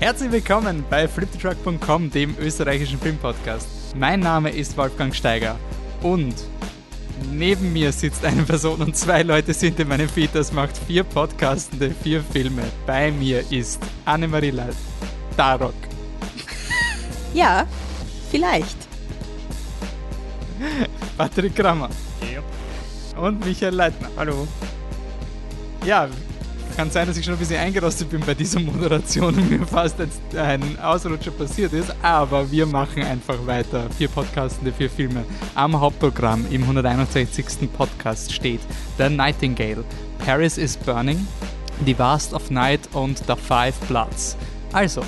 Herzlich willkommen bei flipthetruck.com, dem österreichischen Filmpodcast. Mein Name ist Wolfgang Steiger und neben mir sitzt eine Person und zwei Leute sind in meinem Feed. Das macht vier Podcastende, vier Filme. Bei mir ist Annemarie Leit, Darok. Ja, vielleicht. Patrick Krammer. Yep. Und Michael Leitner. Hallo. Ja, kann sein, dass ich schon ein bisschen eingerostet bin bei dieser Moderation und mir fast ein Ausrutscher passiert ist, aber wir machen einfach weiter. Vier Podcastende, vier Filme. Am Hauptprogramm im 161. Podcast steht The Nightingale, Paris is Burning, The Vast of Night und The Five Bloods. Also,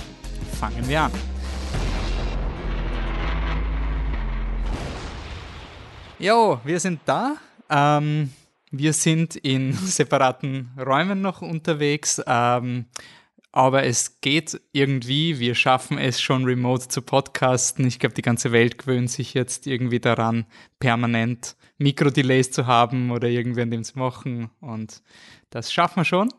fangen wir an. Jo, wir sind da. Ähm, wir sind in separaten Räumen noch unterwegs, ähm, aber es geht irgendwie. Wir schaffen es schon remote zu podcasten. Ich glaube, die ganze Welt gewöhnt sich jetzt irgendwie daran, permanent Mikrodelays zu haben oder irgendwie an dem zu machen. Und das schaffen wir schon.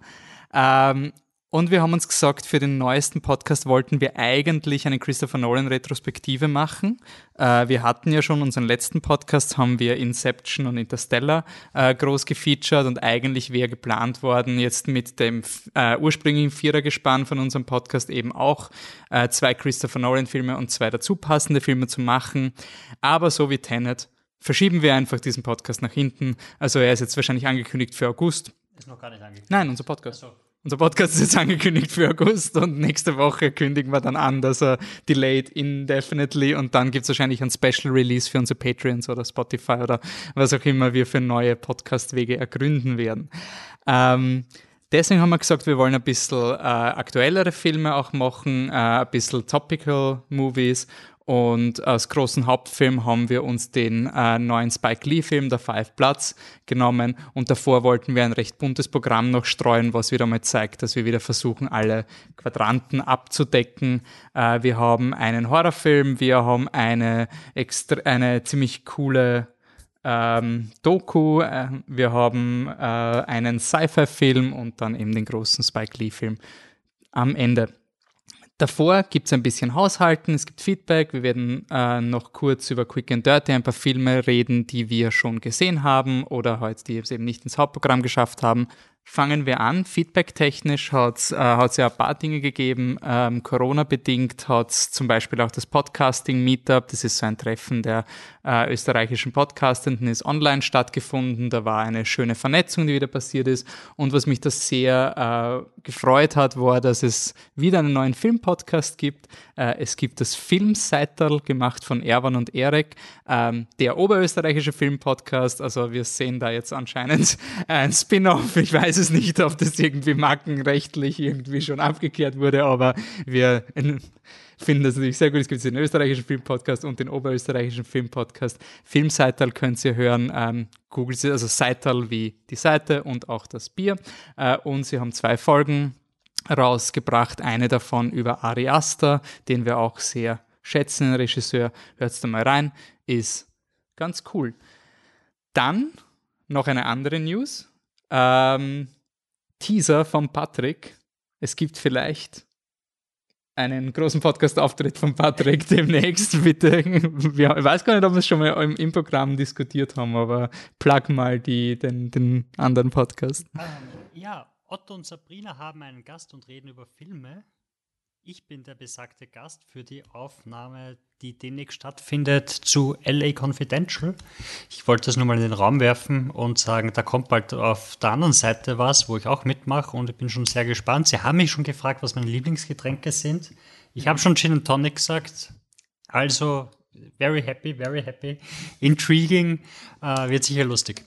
Ähm, und wir haben uns gesagt, für den neuesten Podcast wollten wir eigentlich eine Christopher Nolan Retrospektive machen. Äh, wir hatten ja schon unseren letzten Podcast, haben wir Inception und Interstellar äh, groß gefeatured und eigentlich wäre geplant worden, jetzt mit dem äh, ursprünglichen Vierergespann von unserem Podcast eben auch äh, zwei Christopher Nolan Filme und zwei dazu passende Filme zu machen. Aber so wie Tenet verschieben wir einfach diesen Podcast nach hinten. Also er ist jetzt wahrscheinlich angekündigt für August. Ist noch gar nicht angekündigt. Nein, unser Podcast. So. Unser Podcast ist jetzt angekündigt für August und nächste Woche kündigen wir dann an, dass er delayed indefinitely und dann gibt es wahrscheinlich ein Special Release für unsere Patreons oder Spotify oder was auch immer wir für neue Podcast-Wege ergründen werden. Ähm, deswegen haben wir gesagt, wir wollen ein bisschen äh, aktuellere Filme auch machen, äh, ein bisschen Topical Movies und als großen Hauptfilm haben wir uns den äh, neuen Spike Lee-Film, der Five Bloods, genommen. Und davor wollten wir ein recht buntes Programm noch streuen, was wieder mal zeigt, dass wir wieder versuchen, alle Quadranten abzudecken. Äh, wir haben einen Horrorfilm, wir haben eine, eine ziemlich coole ähm, Doku, äh, wir haben äh, einen Sci-Fi-Film und dann eben den großen Spike Lee-Film am Ende. Davor gibt es ein bisschen Haushalten, es gibt Feedback. Wir werden äh, noch kurz über Quick and Dirty ein paar Filme reden, die wir schon gesehen haben oder halt, die es eben nicht ins Hauptprogramm geschafft haben. Fangen wir an. Feedback-technisch hat es äh, ja ein paar Dinge gegeben. Ähm, Corona-bedingt hat es zum Beispiel auch das Podcasting-Meetup. Das ist so ein Treffen der äh, österreichischen Podcastenden, ist online stattgefunden. Da war eine schöne Vernetzung, die wieder passiert ist. Und was mich das sehr äh, gefreut hat, war, dass es wieder einen neuen Film-Podcast gibt. Äh, es gibt das Filmseital, gemacht von Erwan und Erik, ähm, der oberösterreichische Film-Podcast. Also wir sehen da jetzt anscheinend ein Spin-off. Ich weiß es nicht, ob das irgendwie markenrechtlich irgendwie schon abgekehrt wurde, aber wir finden das natürlich sehr gut. Es gibt den österreichischen Filmpodcast und den oberösterreichischen Filmpodcast. Filmseital könnt ihr hören. Ähm, googelt sie, also Seital wie die Seite und auch das Bier. Äh, und sie haben zwei Folgen rausgebracht. Eine davon über Ari Aster, den wir auch sehr schätzen, den Regisseur. Hört's da mal rein. Ist ganz cool. Dann noch eine andere News. Ähm, Teaser von Patrick. Es gibt vielleicht einen großen Podcast-Auftritt von Patrick demnächst, bitte. Ich weiß gar nicht, ob wir es schon mal im, im Programm diskutiert haben, aber plug mal die, den, den anderen Podcast. Ähm, ja, Otto und Sabrina haben einen Gast und reden über Filme. Ich bin der besagte Gast für die Aufnahme, die demnächst stattfindet zu LA Confidential. Ich wollte das nur mal in den Raum werfen und sagen, da kommt bald auf der anderen Seite was, wo ich auch mitmache und ich bin schon sehr gespannt. Sie haben mich schon gefragt, was meine Lieblingsgetränke sind. Ich habe schon Gin and Tonic gesagt. Also, very happy, very happy. Intriguing, äh, wird sicher lustig.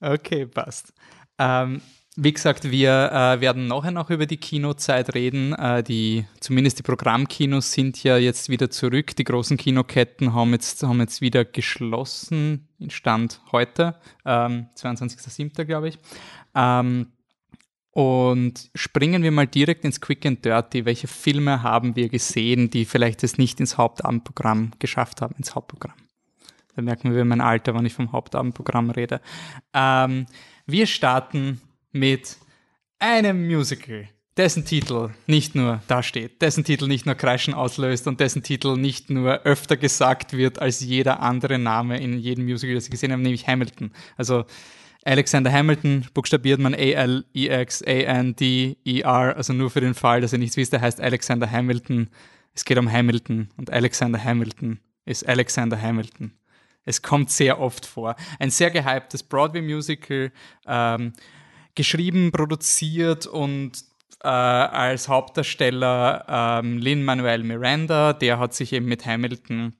Okay, passt. Ähm, wie gesagt, wir äh, werden nachher noch über die Kinozeit reden. Äh, die, zumindest die Programmkinos sind ja jetzt wieder zurück. Die großen Kinoketten haben jetzt, haben jetzt wieder geschlossen, Stand heute, ähm, 22.07. glaube ich. Ähm, und springen wir mal direkt ins Quick and Dirty. Welche Filme haben wir gesehen, die vielleicht es nicht ins Hauptabendprogramm geschafft haben, ins Hauptprogramm? Da merken wir mein Alter, wenn ich vom Hauptabendprogramm rede. Ähm, wir starten mit einem Musical. dessen Titel nicht nur da steht, dessen Titel nicht nur Kreischen auslöst und dessen Titel nicht nur öfter gesagt wird als jeder andere Name in jedem Musical, das ich gesehen habe, nämlich Hamilton. Also Alexander Hamilton buchstabiert man A-L-E-X-A-N-D-E-R, also nur für den Fall, dass ihr nichts wisst, er heißt Alexander Hamilton. Es geht um Hamilton und Alexander Hamilton ist Alexander Hamilton. Es kommt sehr oft vor. Ein sehr gehyptes Broadway-Musical, ähm, geschrieben, produziert und äh, als Hauptdarsteller ähm, Lin-Manuel Miranda, der hat sich eben mit Hamilton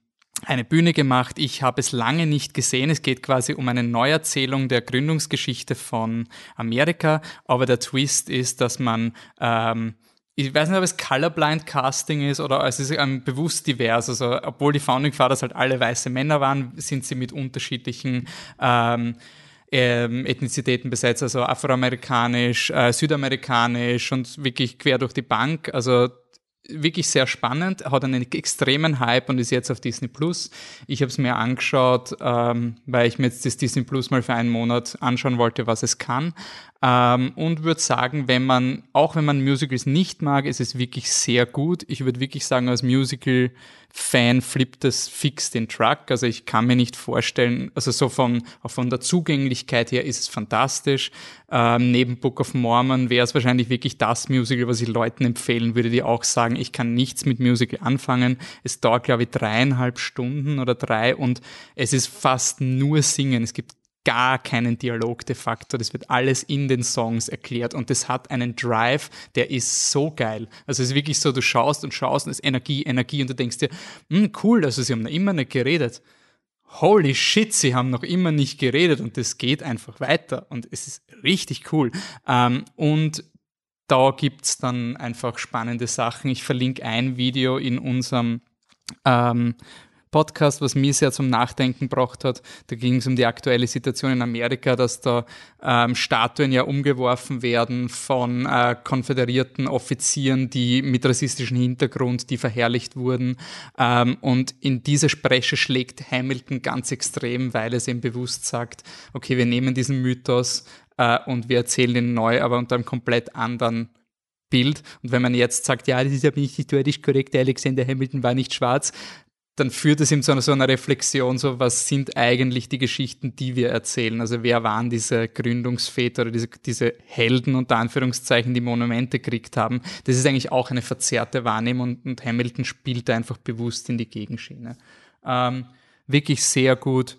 eine Bühne gemacht. Ich habe es lange nicht gesehen. Es geht quasi um eine Neuerzählung der Gründungsgeschichte von Amerika. Aber der Twist ist, dass man ähm, ich weiß nicht, ob es Colorblind Casting ist oder es ist ähm, bewusst divers. Also, obwohl die Founding Fathers halt alle weiße Männer waren, sind sie mit unterschiedlichen ähm, ähm, Ethnizitäten besetzt, also afroamerikanisch, äh, südamerikanisch und wirklich quer durch die Bank. Also wirklich sehr spannend, hat einen extremen Hype und ist jetzt auf Disney Plus. Ich habe es mir angeschaut, ähm, weil ich mir jetzt das Disney Plus mal für einen Monat anschauen wollte, was es kann. Ähm, und würde sagen, wenn man, auch wenn man Musicals nicht mag, ist es wirklich sehr gut. Ich würde wirklich sagen, als Musical-Fan flippt es fix den Truck. Also ich kann mir nicht vorstellen, also so von, von der Zugänglichkeit her ist es fantastisch. Ähm, neben Book of Mormon wäre es wahrscheinlich wirklich das Musical, was ich Leuten empfehlen würde, die auch sagen, ich kann nichts mit Musical anfangen. Es dauert, glaube ich, dreieinhalb Stunden oder drei und es ist fast nur Singen. Es gibt gar keinen Dialog de facto. Das wird alles in den Songs erklärt und das hat einen Drive, der ist so geil. Also es ist wirklich so, du schaust und schaust und es ist Energie, Energie und du denkst dir, hm, cool, also sie haben noch immer nicht geredet. Holy shit, sie haben noch immer nicht geredet und das geht einfach weiter und es ist richtig cool. Ähm, und da gibt's dann einfach spannende Sachen. Ich verlinke ein Video in unserem ähm, Podcast, was mir sehr zum Nachdenken gebracht hat. Da ging es um die aktuelle Situation in Amerika, dass da ähm, Statuen ja umgeworfen werden von äh, konföderierten Offizieren, die mit rassistischem Hintergrund, die verherrlicht wurden. Ähm, und in diese Spreche schlägt Hamilton ganz extrem, weil es ihm bewusst sagt, okay, wir nehmen diesen Mythos äh, und wir erzählen ihn neu, aber unter einem komplett anderen Bild. Und wenn man jetzt sagt, ja, das ist ja nicht historisch korrekt, Alexander Hamilton war nicht schwarz, dann führt es ihm zu einer, so einer Reflexion, so was sind eigentlich die Geschichten, die wir erzählen? Also wer waren diese Gründungsväter oder diese, diese Helden unter Anführungszeichen, die Monumente gekriegt haben? Das ist eigentlich auch eine verzerrte Wahrnehmung und, und Hamilton spielt einfach bewusst in die Gegenschiene. Ähm, wirklich sehr gut.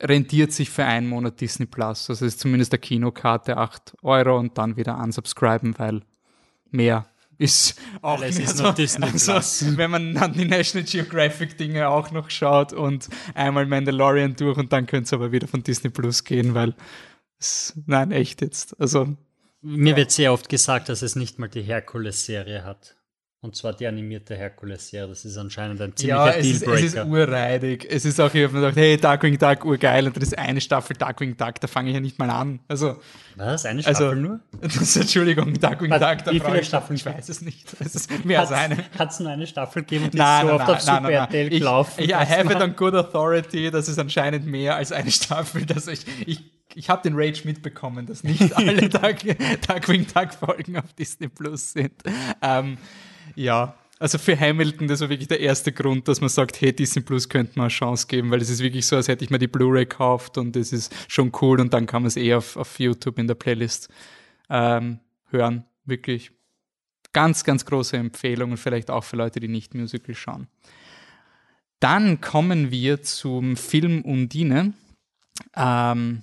Rentiert sich für einen Monat Disney Plus. Also ist zumindest der Kinokarte 8 Euro und dann wieder unsubscriben, weil mehr ist auch Alles ist so, noch Disney also, Plus. wenn man dann die National Geographic Dinge auch noch schaut und einmal Mandalorian durch und dann könnte es aber wieder von Disney Plus gehen, weil es, nein, echt jetzt. Also Mir wird sehr oft gesagt, dass es nicht mal die Herkules-Serie hat. Und zwar die animierte Herkules-Serie. Das ist anscheinend ein ziemlicher ja, es ist, es ist Dealbreaker. urreidig. Es ist auch, ich habe mir gedacht, hey, Darkwing Duck, urgeil. Und das ist eine Staffel Darkwing Duck, da fange ich ja nicht mal an. Also, Was? Eine Staffel also nur? Das Entschuldigung, Darkwing Was, Duck. Da wie viele Staffeln? Ich weiß es nicht. Es ist mehr als eine. Hat es nur eine Staffel gegeben und die Nein, ist so nein, oft nein, auf nein, Super nein, RTL gelaufen. ja, dass have it on good authority, das ist anscheinend mehr als eine Staffel. Dass ich ich, ich habe den Rage mitbekommen, dass nicht alle Dark, Darkwing Duck Folgen auf Disney Plus sind. Ähm, ja, also für Hamilton, das war wirklich der erste Grund, dass man sagt, hey, Disney Plus könnte man eine Chance geben, weil es ist wirklich so, als hätte ich mir die Blu-ray gekauft und das ist schon cool und dann kann man es eh auf, auf YouTube in der Playlist ähm, hören. Wirklich ganz, ganz große Empfehlung und vielleicht auch für Leute, die nicht Musical schauen. Dann kommen wir zum Film Undine. Ähm,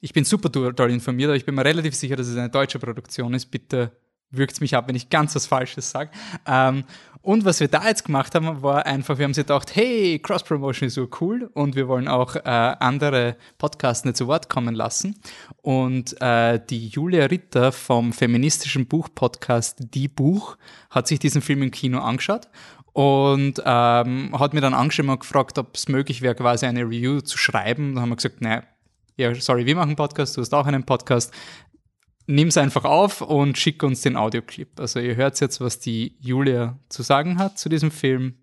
ich bin super toll informiert, aber ich bin mir relativ sicher, dass es eine deutsche Produktion ist. Bitte wirkt mich ab, wenn ich ganz was Falsches sage. Ähm, und was wir da jetzt gemacht haben, war einfach, wir haben sich gedacht, hey, Cross-Promotion ist so cool und wir wollen auch äh, andere Podcasts nicht zu Wort kommen lassen. Und äh, die Julia Ritter vom feministischen Buch-Podcast Die Buch hat sich diesen Film im Kino angeschaut und ähm, hat mir dann angeschrieben und gefragt, ob es möglich wäre, quasi eine Review zu schreiben. Da haben wir gesagt, naja, ja, sorry, wir machen Podcast, du hast auch einen Podcast. Nimm's einfach auf und schick uns den Audioclip. Also ihr hört jetzt, was die Julia zu sagen hat zu diesem Film.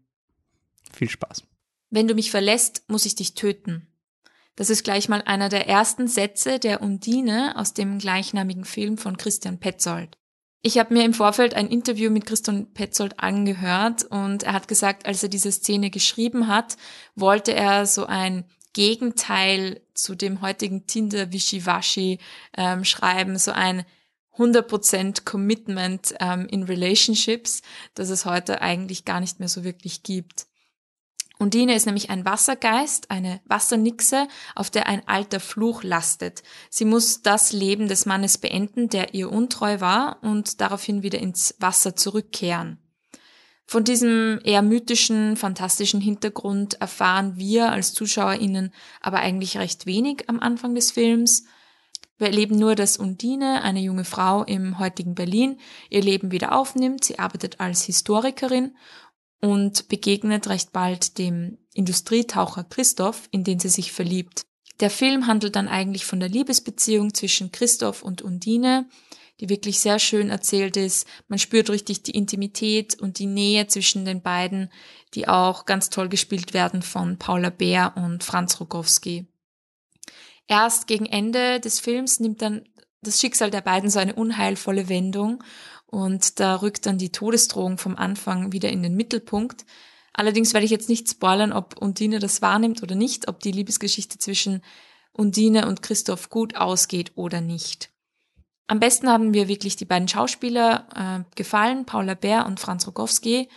Viel Spaß. Wenn du mich verlässt, muss ich dich töten. Das ist gleich mal einer der ersten Sätze der Undine aus dem gleichnamigen Film von Christian Petzold. Ich habe mir im Vorfeld ein Interview mit Christian Petzold angehört und er hat gesagt, als er diese Szene geschrieben hat, wollte er so ein Gegenteil zu dem heutigen Tinder Wischiwaschi ähm, schreiben, so ein 100% Commitment ähm, in Relationships, das es heute eigentlich gar nicht mehr so wirklich gibt. Undine ist nämlich ein Wassergeist, eine Wassernixe, auf der ein alter Fluch lastet. Sie muss das Leben des Mannes beenden, der ihr untreu war, und daraufhin wieder ins Wasser zurückkehren. Von diesem eher mythischen, fantastischen Hintergrund erfahren wir als ZuschauerInnen aber eigentlich recht wenig am Anfang des Films. Wir erleben nur, dass Undine, eine junge Frau im heutigen Berlin, ihr Leben wieder aufnimmt. Sie arbeitet als Historikerin und begegnet recht bald dem Industrietaucher Christoph, in den sie sich verliebt. Der Film handelt dann eigentlich von der Liebesbeziehung zwischen Christoph und Undine, die wirklich sehr schön erzählt ist. Man spürt richtig die Intimität und die Nähe zwischen den beiden, die auch ganz toll gespielt werden von Paula Bär und Franz Rogowski. Erst gegen Ende des Films nimmt dann das Schicksal der beiden so eine unheilvolle Wendung und da rückt dann die Todesdrohung vom Anfang wieder in den Mittelpunkt. Allerdings werde ich jetzt nicht spoilern, ob Undine das wahrnimmt oder nicht, ob die Liebesgeschichte zwischen Undine und Christoph gut ausgeht oder nicht. Am besten haben mir wirklich die beiden Schauspieler äh, gefallen, Paula Bär und Franz Rogowski,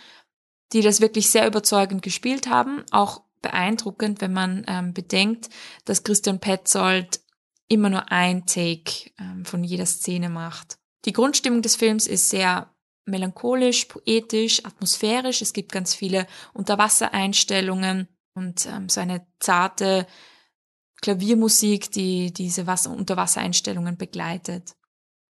die das wirklich sehr überzeugend gespielt haben. Auch beeindruckend, wenn man ähm, bedenkt, dass Christian Petzold immer nur ein Take ähm, von jeder Szene macht. Die Grundstimmung des Films ist sehr melancholisch, poetisch, atmosphärisch. Es gibt ganz viele Unterwassereinstellungen und ähm, so eine zarte Klaviermusik, die diese Wasser Unterwassereinstellungen begleitet.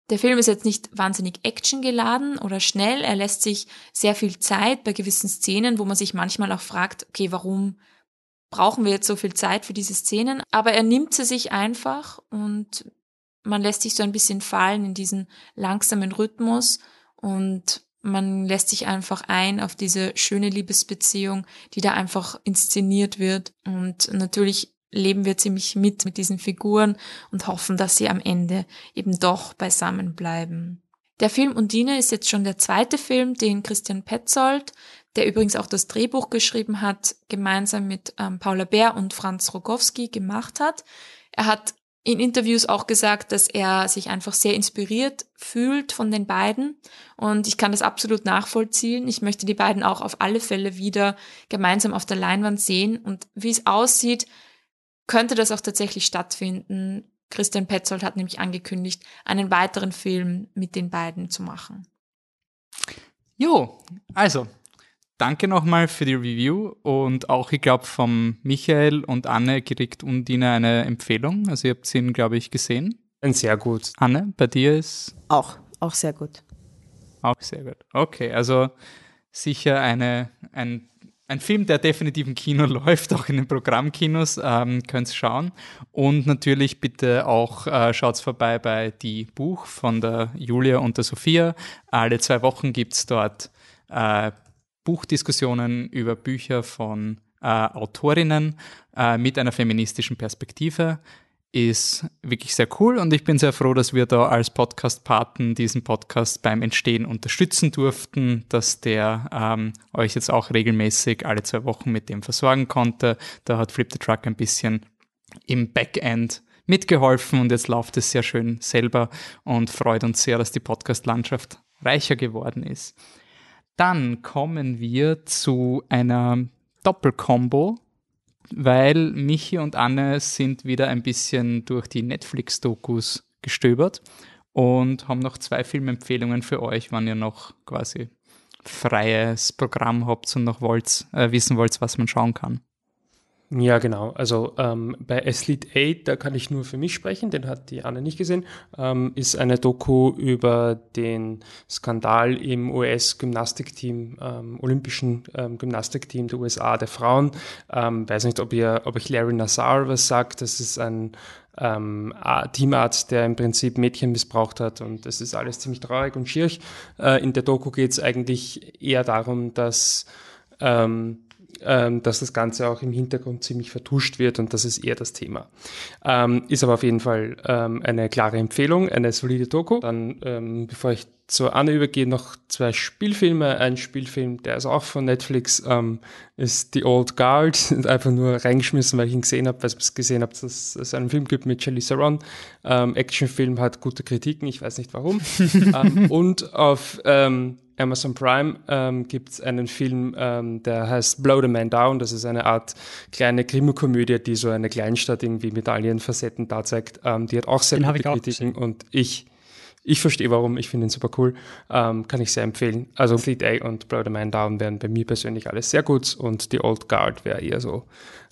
Der Film ist jetzt nicht wahnsinnig actiongeladen oder schnell. Er lässt sich sehr viel Zeit bei gewissen Szenen, wo man sich manchmal auch fragt, okay, warum brauchen wir jetzt so viel Zeit für diese Szenen? Aber er nimmt sie sich einfach und man lässt sich so ein bisschen fallen in diesen langsamen Rhythmus und man lässt sich einfach ein auf diese schöne Liebesbeziehung, die da einfach inszeniert wird. Und natürlich leben wir ziemlich mit mit diesen Figuren und hoffen, dass sie am Ende eben doch beisammen bleiben. Der Film Undine ist jetzt schon der zweite Film, den Christian Petzold, der übrigens auch das Drehbuch geschrieben hat, gemeinsam mit ähm, Paula Bär und Franz Rogowski gemacht hat. Er hat in Interviews auch gesagt, dass er sich einfach sehr inspiriert fühlt von den beiden. Und ich kann das absolut nachvollziehen. Ich möchte die beiden auch auf alle Fälle wieder gemeinsam auf der Leinwand sehen. Und wie es aussieht, könnte das auch tatsächlich stattfinden. Christian Petzold hat nämlich angekündigt, einen weiteren Film mit den beiden zu machen. Jo, also danke nochmal für die Review und auch, ich glaube, vom Michael und Anne kriegt Undine eine Empfehlung. Also ihr habt ihn, glaube ich, gesehen. Ein sehr gut. Anne, bei dir ist? Auch, auch sehr gut. Auch sehr gut. Okay, also sicher eine, ein, ein Film, der definitiv im Kino läuft, auch in den Programmkinos, ähm, könnt ihr schauen. Und natürlich bitte auch äh, schaut vorbei bei Die Buch von der Julia und der Sophia. Alle zwei Wochen gibt's dort äh, Buchdiskussionen über Bücher von äh, Autorinnen äh, mit einer feministischen Perspektive ist wirklich sehr cool und ich bin sehr froh, dass wir da als Podcast-Paten diesen Podcast beim Entstehen unterstützen durften, dass der ähm, euch jetzt auch regelmäßig alle zwei Wochen mit dem versorgen konnte. Da hat Flip the Truck ein bisschen im Backend mitgeholfen und jetzt läuft es sehr schön selber und freut uns sehr, dass die Podcast-Landschaft reicher geworden ist. Dann kommen wir zu einer Doppelkombo, weil Michi und Anne sind wieder ein bisschen durch die Netflix-Dokus gestöbert und haben noch zwei Filmempfehlungen für euch, wann ihr noch quasi freies Programm habt und noch wollt, äh, wissen wollt, was man schauen kann. Ja, genau. Also ähm, bei Athlete 8, da kann ich nur für mich sprechen, den hat die Anne nicht gesehen, ähm, ist eine Doku über den Skandal im US-Gymnastikteam, ähm, olympischen ähm, Gymnastikteam der USA der Frauen. Ähm, weiß nicht, ob ihr, ob euch Larry Nassar was sagt. Das ist ein ähm, Teamarzt, der im Prinzip Mädchen missbraucht hat und das ist alles ziemlich traurig und schierig. Äh, in der Doku geht es eigentlich eher darum, dass ähm, ähm, dass das Ganze auch im Hintergrund ziemlich vertuscht wird und das ist eher das Thema. Ähm, ist aber auf jeden Fall ähm, eine klare Empfehlung, eine solide Doku. Dann, ähm, bevor ich zur Anne übergehe, noch zwei Spielfilme. Ein Spielfilm, der ist auch von Netflix, ähm, ist The Old Guard. Einfach nur reingeschmissen, weil ich ihn gesehen habe, weil ich gesehen habe, dass es einen Film gibt mit Charlize Theron. Ähm, Actionfilm hat gute Kritiken, ich weiß nicht warum. ähm, und auf ähm, Amazon Prime ähm, gibt es einen Film, ähm, der heißt Blow the Man Down. Das ist eine Art kleine Krimi-Komödie, die so eine Kleinstadt irgendwie mit all ihren Facetten da zeigt. Ähm, die hat auch sehr Den gute ich Kritiken gesehen. und ich, ich verstehe warum. Ich finde ihn super cool. Ähm, kann ich sehr empfehlen. Also Fleet A und Blow the Man Down wären bei mir persönlich alles sehr gut und die Old Guard wäre eher so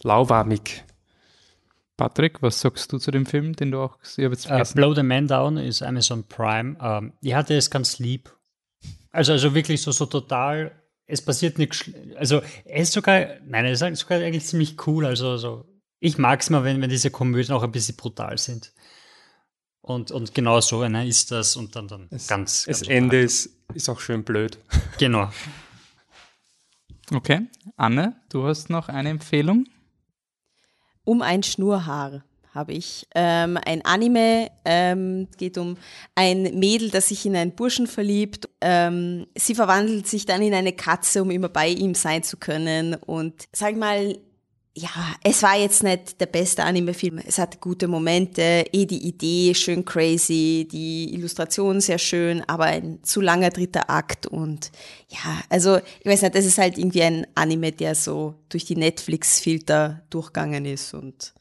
lauwarmig. Patrick, was sagst du zu dem Film, den du auch ich hab jetzt Äh. Blow the Man Down ist Amazon Prime. Ähm, ja, der ist ganz lieb. Also, also wirklich so, so total, es passiert nichts, also er ist sogar, nein, er ist sogar eigentlich ziemlich cool. Also, so, ich mag es mal, wenn, wenn diese Komödien auch ein bisschen brutal sind. Und, und genau so einer ist das und dann, dann Es, ganz, das ganz Ende ist, ist auch schön blöd. Genau. Okay. Anne, du hast noch eine Empfehlung? Um ein Schnurrhaar habe ich. Ähm, ein Anime ähm, geht um ein Mädel, das sich in einen Burschen verliebt. Ähm, sie verwandelt sich dann in eine Katze, um immer bei ihm sein zu können. Und sag mal, ja, es war jetzt nicht der beste Anime-Film. Es hatte gute Momente, eh die Idee schön crazy, die Illustration sehr schön, aber ein zu langer dritter Akt und ja, also ich weiß nicht, das ist halt irgendwie ein Anime, der so durch die Netflix-Filter durchgegangen ist und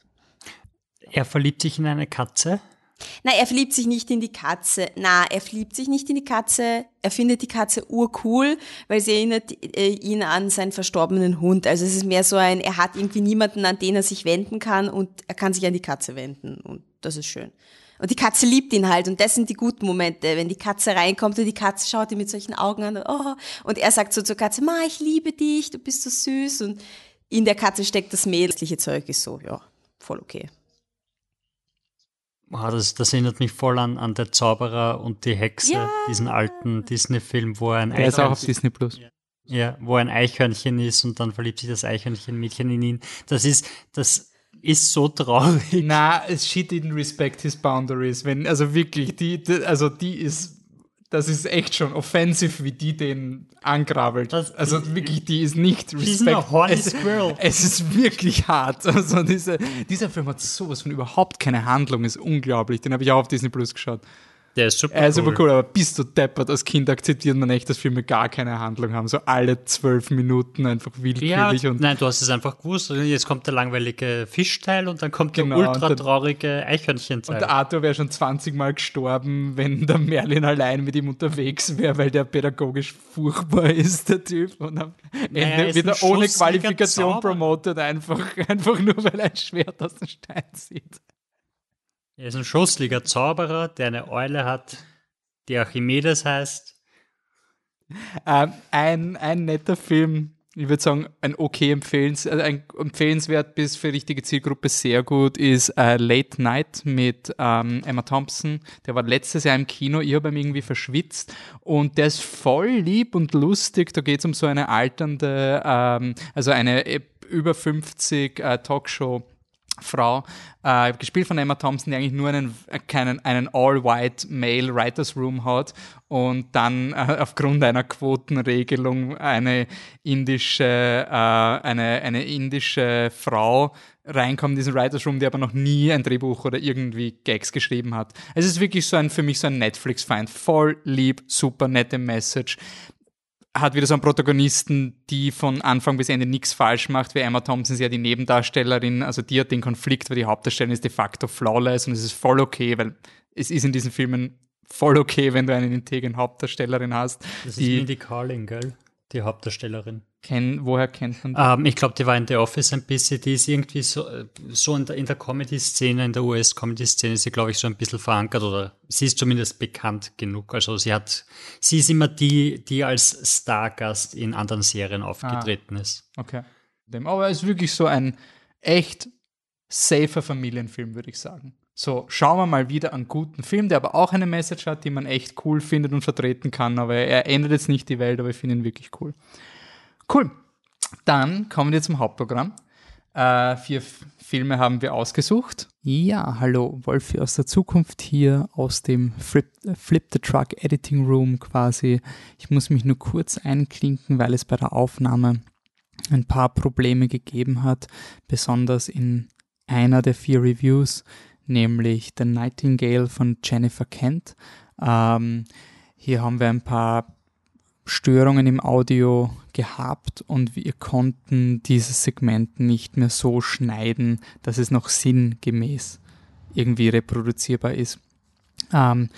Er verliebt sich in eine Katze. na, er verliebt sich nicht in die Katze. Na, er verliebt sich nicht in die Katze. Er findet die Katze urcool, weil sie erinnert äh, ihn an seinen verstorbenen Hund. Also es ist mehr so ein, er hat irgendwie niemanden, an den er sich wenden kann und er kann sich an die Katze wenden und das ist schön. Und die Katze liebt ihn halt und das sind die guten Momente, wenn die Katze reinkommt und die Katze schaut ihn mit solchen Augen an und, oh, und er sagt so zur Katze, Ma, ich liebe dich, du bist so süß und in der Katze steckt das mädliche Zeug, ist so, ja, voll okay. Ah, das, das erinnert mich voll an, an Der Zauberer und die Hexe, Ja. diesen alten Disney-Film, wo ein Der ist auch auf Eichhörnchen- Disney Plus. Ja, wo ein Eichhörnchen ist und dann verliebt sich das Eichhörnchen-Mädchen in ihn. Das ist, das ist so traurig. Na, she didn't respect his boundaries. Wenn, also wirklich, die, die, also die ist, das ist echt schon offensive, wie die den angrabelt. Das- also wirklich, die ist nicht respect. Es, es ist wirklich hart. Also diese, dieser Film hat sowas von überhaupt keine Handlung, ist unglaublich. Den habe ich auch auf Disney Plus geschaut. Der ist super Er ist super cool, aber bist du deppert, als Kind akzeptiert man echt, dass Filme gar keine Handlung haben. So alle zwölf Minuten einfach Ja, willkürlich und nein, du hast es einfach gewusst. Jetzt kommt der langweilige Fischteil und dann kommt Genau, der und ultra traurige Und Eichhörnchenteil. der Arthur wäre schon 20 Mal gestorben, wenn der Merlin allein mit ihm unterwegs wäre, weil der pädagogisch furchtbar ist, der Typ. Und am Ende er ist wird ein er ohne Qualifikation promotet, einfach, einfach nur, weil er ein Schwert aus dem Stein zieht. Er ist ein schussliger Zauberer, der eine Eule hat, die Archimedes heißt. Ähm, ein, ein netter Film, ich würde sagen, ein okay empfehlens, also ein empfehlenswert bis für richtige Zielgruppe sehr gut, ist äh, Late Night mit ähm, Emma Thompson. Der war letztes Jahr im Kino, ich habe ihn irgendwie verschwitzt und der ist voll lieb und lustig. Da geht es um so eine alternde, ähm, also eine äh, über 50 äh, Talkshow. Frau, äh, gespielt von Emma Thompson, die eigentlich nur einen, keinen, einen all-white Male Writers Room hat und dann äh, aufgrund einer Quotenregelung eine indische, äh, eine, eine indische Frau reinkommt in diesen Writers Room, die aber noch nie ein Drehbuch oder irgendwie Gags geschrieben hat. Es ist wirklich so ein, für mich so ein Netflix-Feind. Voll lieb, super nette Message hat wieder so einen Protagonisten, die von Anfang bis Ende nichts falsch macht, wie Emma Thompson ist ja die Nebendarstellerin, also die hat den Konflikt, weil die Hauptdarstellerin ist de facto flawless und es ist voll okay, weil es ist in diesen Filmen voll okay, wenn du eine integren Hauptdarstellerin hast. Das ist die Mindy Carling, gell? Die Hauptdarstellerin. Kenn, woher kennt man die? Ähm, ich glaube, die war in The Office ein bisschen, die ist irgendwie so, äh, so in der, in der Comedy-Szene, in der US-Comedy-Szene ist sie, glaube ich, so ein bisschen verankert oder sie ist zumindest bekannt genug. Also sie hat, sie ist immer die, die als Stargast in anderen Serien aufgetreten ist. Okay. Aber es ist wirklich so ein echt safer Familienfilm, würde ich sagen. So, schauen wir mal wieder einen guten Film, der aber auch eine Message hat, die man echt cool findet und vertreten kann. Aber er ändert jetzt nicht die Welt, aber ich finde ihn wirklich cool. Cool. Dann kommen wir zum Hauptprogramm. Äh, vier Filme haben wir ausgesucht. Ja, hallo, Wolfi aus der Zukunft hier aus dem Flip, Flip the Truck Editing Room quasi. Ich muss mich nur kurz einklinken, weil es bei der Aufnahme ein paar Probleme gegeben hat, besonders in einer der vier Reviews, nämlich The Nightingale von Jennifer Kent. Ähm, hier haben wir ein paar Störungen im Audio gehabt und wir konnten dieses Segment nicht mehr so schneiden, dass es noch sinngemäß irgendwie reproduzierbar ist. Ähm,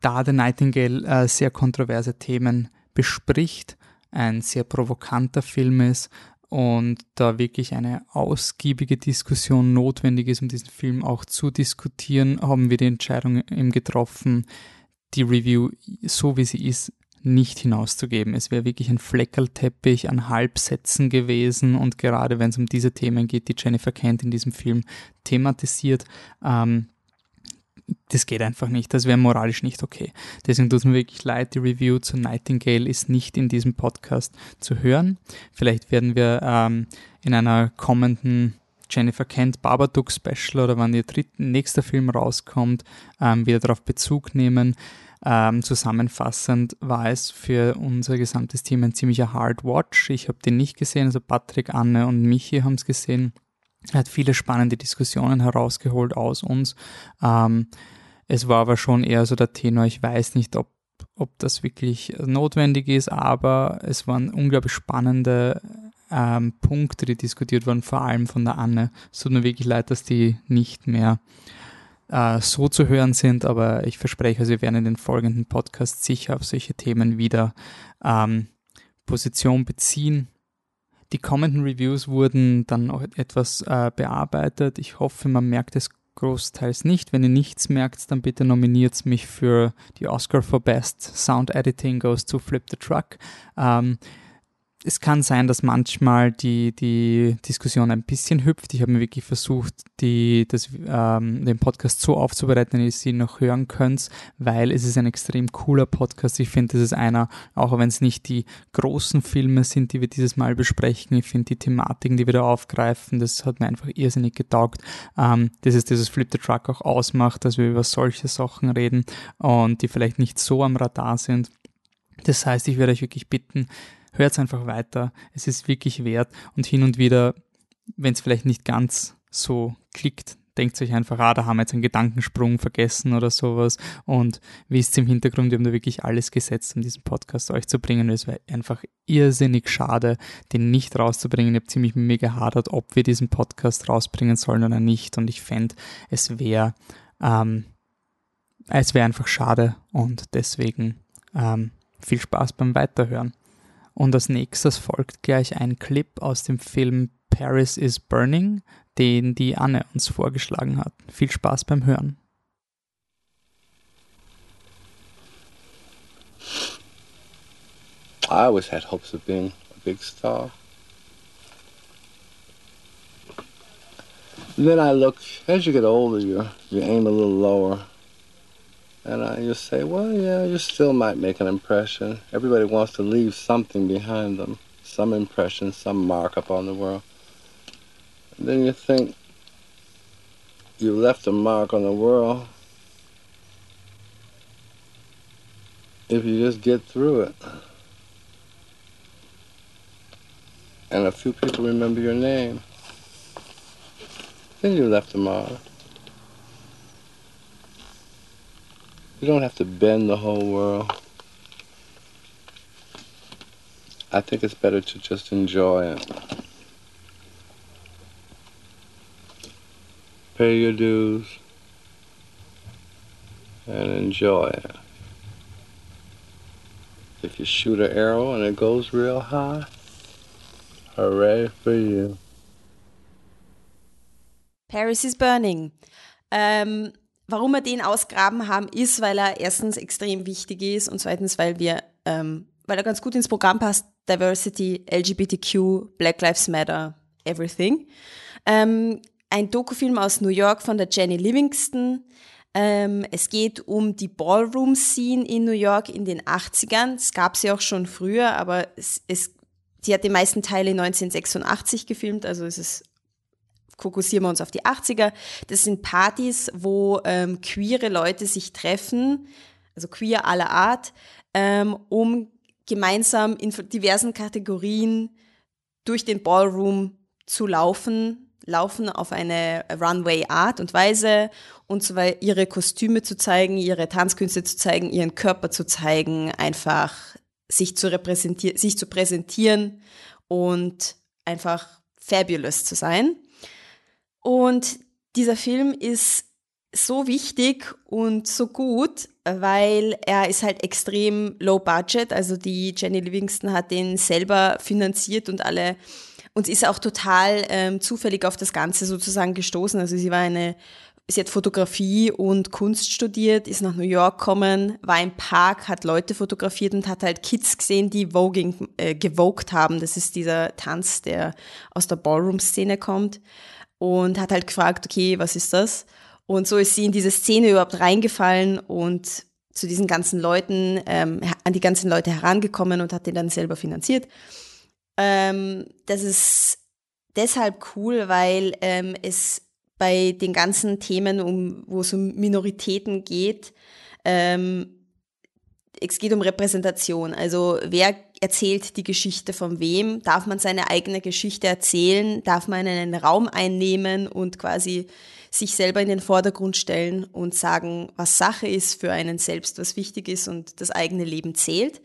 da The Nightingale äh, sehr kontroverse Themen bespricht, ein sehr provokanter Film ist und da wirklich eine ausgiebige Diskussion notwendig ist, um diesen Film auch zu diskutieren, haben wir die Entscheidung eben getroffen, die Review so wie sie ist nicht hinauszugeben. Es wäre wirklich ein Fleckerlteppich an Halbsätzen gewesen und gerade wenn es um diese Themen geht, die Jennifer Kent in diesem Film thematisiert, ähm, das geht einfach nicht. Das wäre moralisch nicht okay. Deswegen tut es mir wirklich leid, die Review zu Nightingale ist nicht in diesem Podcast zu hören. Vielleicht werden wir ähm, in einer kommenden Jennifer Kent Babadook Special oder wann ihr nächster Film rauskommt, ähm, wieder darauf Bezug nehmen. Ähm, zusammenfassend war es für unser gesamtes Team ein ziemlicher Hard Watch. Ich habe den nicht gesehen, also Patrick, Anne und Michi haben es gesehen. Er hat viele spannende Diskussionen herausgeholt aus uns. Ähm, es war aber schon eher so der Tenor, ich weiß nicht, ob, ob das wirklich notwendig ist, aber es waren unglaublich spannende ähm, Punkte, die diskutiert wurden, vor allem von der Anne. Es tut mir wirklich leid, dass die nicht mehr äh, so zu hören sind, aber ich verspreche, also wir werden in den folgenden Podcasts sicher auf solche Themen wieder ähm, Position beziehen. Die kommenden Reviews wurden dann auch etwas äh, bearbeitet. Ich hoffe, man merkt es großteils nicht. Wenn ihr nichts merkt, dann bitte nominiert mich für die Oscar for Best Sound Editing Goes to Flip the Truck. Ähm, es kann sein, dass manchmal die, die Diskussion ein bisschen hüpft. Ich habe mir wirklich versucht, die, das, ähm, den Podcast so aufzubereiten, dass ihr sie noch hören könnt, weil es ist ein extrem cooler Podcast. Ich finde, das ist einer, auch wenn es nicht die großen Filme sind, die wir dieses Mal besprechen. Ich finde die Thematiken, die wir da aufgreifen, das hat mir einfach irrsinnig getaugt. Ähm, das ist dieses Flip the Truck auch ausmacht, dass wir über solche Sachen reden und die vielleicht nicht so am Radar sind. Das heißt, ich werde euch wirklich bitten, hört einfach weiter. Es ist wirklich wert und hin und wieder, wenn es vielleicht nicht ganz so klickt, denkt euch einfach, ah, da haben wir jetzt einen Gedankensprung vergessen oder sowas. Und wisst im Hintergrund, wir haben da wirklich alles gesetzt, um diesen Podcast euch zu bringen. es wäre einfach irrsinnig schade, den nicht rauszubringen. Ich habe ziemlich mit mir gehadert, ob wir diesen Podcast rausbringen sollen oder nicht. Und ich fände, es wäre, ähm, es wäre einfach schade und deswegen ähm, viel Spaß beim Weiterhören. Und als nächstes folgt gleich ein Clip aus dem Film Paris is Burning, den die Anne uns vorgeschlagen hat. Viel Spaß beim Hören. I always had hopes of being a big star. then I look, as you get older, you, you aim a little lower. And just say, well, yeah, you still might make an impression. Everybody wants to leave something behind them, some impression, some mark upon the world. And then you think you left a mark on the world if you just get through it. And a few people remember your name. Then you left a mark. You don't have to bend the whole world. I think it's better to just enjoy it. Pay your dues and enjoy it. If you shoot an arrow and it goes real high, hooray for you. Paris is Burning. Um, Warum wir den ausgraben haben, ist, weil er erstens extrem wichtig ist und zweitens, weil wir, ähm, weil er ganz gut ins Programm passt, Diversity, LGBTQ, Black Lives Matter, everything. Ähm, ein Dokufilm aus New York von der Jenny Livingston. Ähm, es geht um die Ballroom-Scene in New York in den 80ern. Es gab sie auch schon früher, aber es, es sie hat die meisten Teile 1986 gefilmt, also es ist fokussieren wir uns auf die 80er. Das sind Partys, wo ähm, queere Leute sich treffen, also queer aller Art, ähm, um gemeinsam in diversen Kategorien durch den Ballroom zu laufen, laufen auf eine Runway-Art und Weise und zwar ihre Kostüme zu zeigen, ihre Tanzkünste zu zeigen, ihren Körper zu zeigen, einfach sich zu repräsentieren, sich zu präsentieren und einfach fabulous zu sein. Und dieser Film ist so wichtig und so gut, weil er ist halt extrem low budget. Also die Jenny Livingston hat den selber finanziert und alle und ist auch total ähm, zufällig auf das Ganze sozusagen gestoßen. Also sie war eine, sie hat Fotografie und Kunst studiert, ist nach New York gekommen, war im Park, hat Leute fotografiert und hat halt Kids gesehen, die Voging, äh, gewogt haben. Das ist dieser Tanz, der aus der Ballroom-Szene kommt und hat halt gefragt, okay, was ist das? Und so ist sie in diese Szene überhaupt reingefallen und zu diesen ganzen Leuten, ähm, an die ganzen Leute herangekommen und hat den dann selber finanziert. Ähm, das ist deshalb cool, weil ähm, es bei den ganzen Themen, um, wo es um Minoritäten geht, ähm, es geht um Repräsentation. Also wer erzählt die Geschichte von wem? Darf man seine eigene Geschichte erzählen? Darf man einen Raum einnehmen und quasi sich selber in den Vordergrund stellen und sagen, was Sache ist für einen selbst, was wichtig ist und das eigene Leben zählt?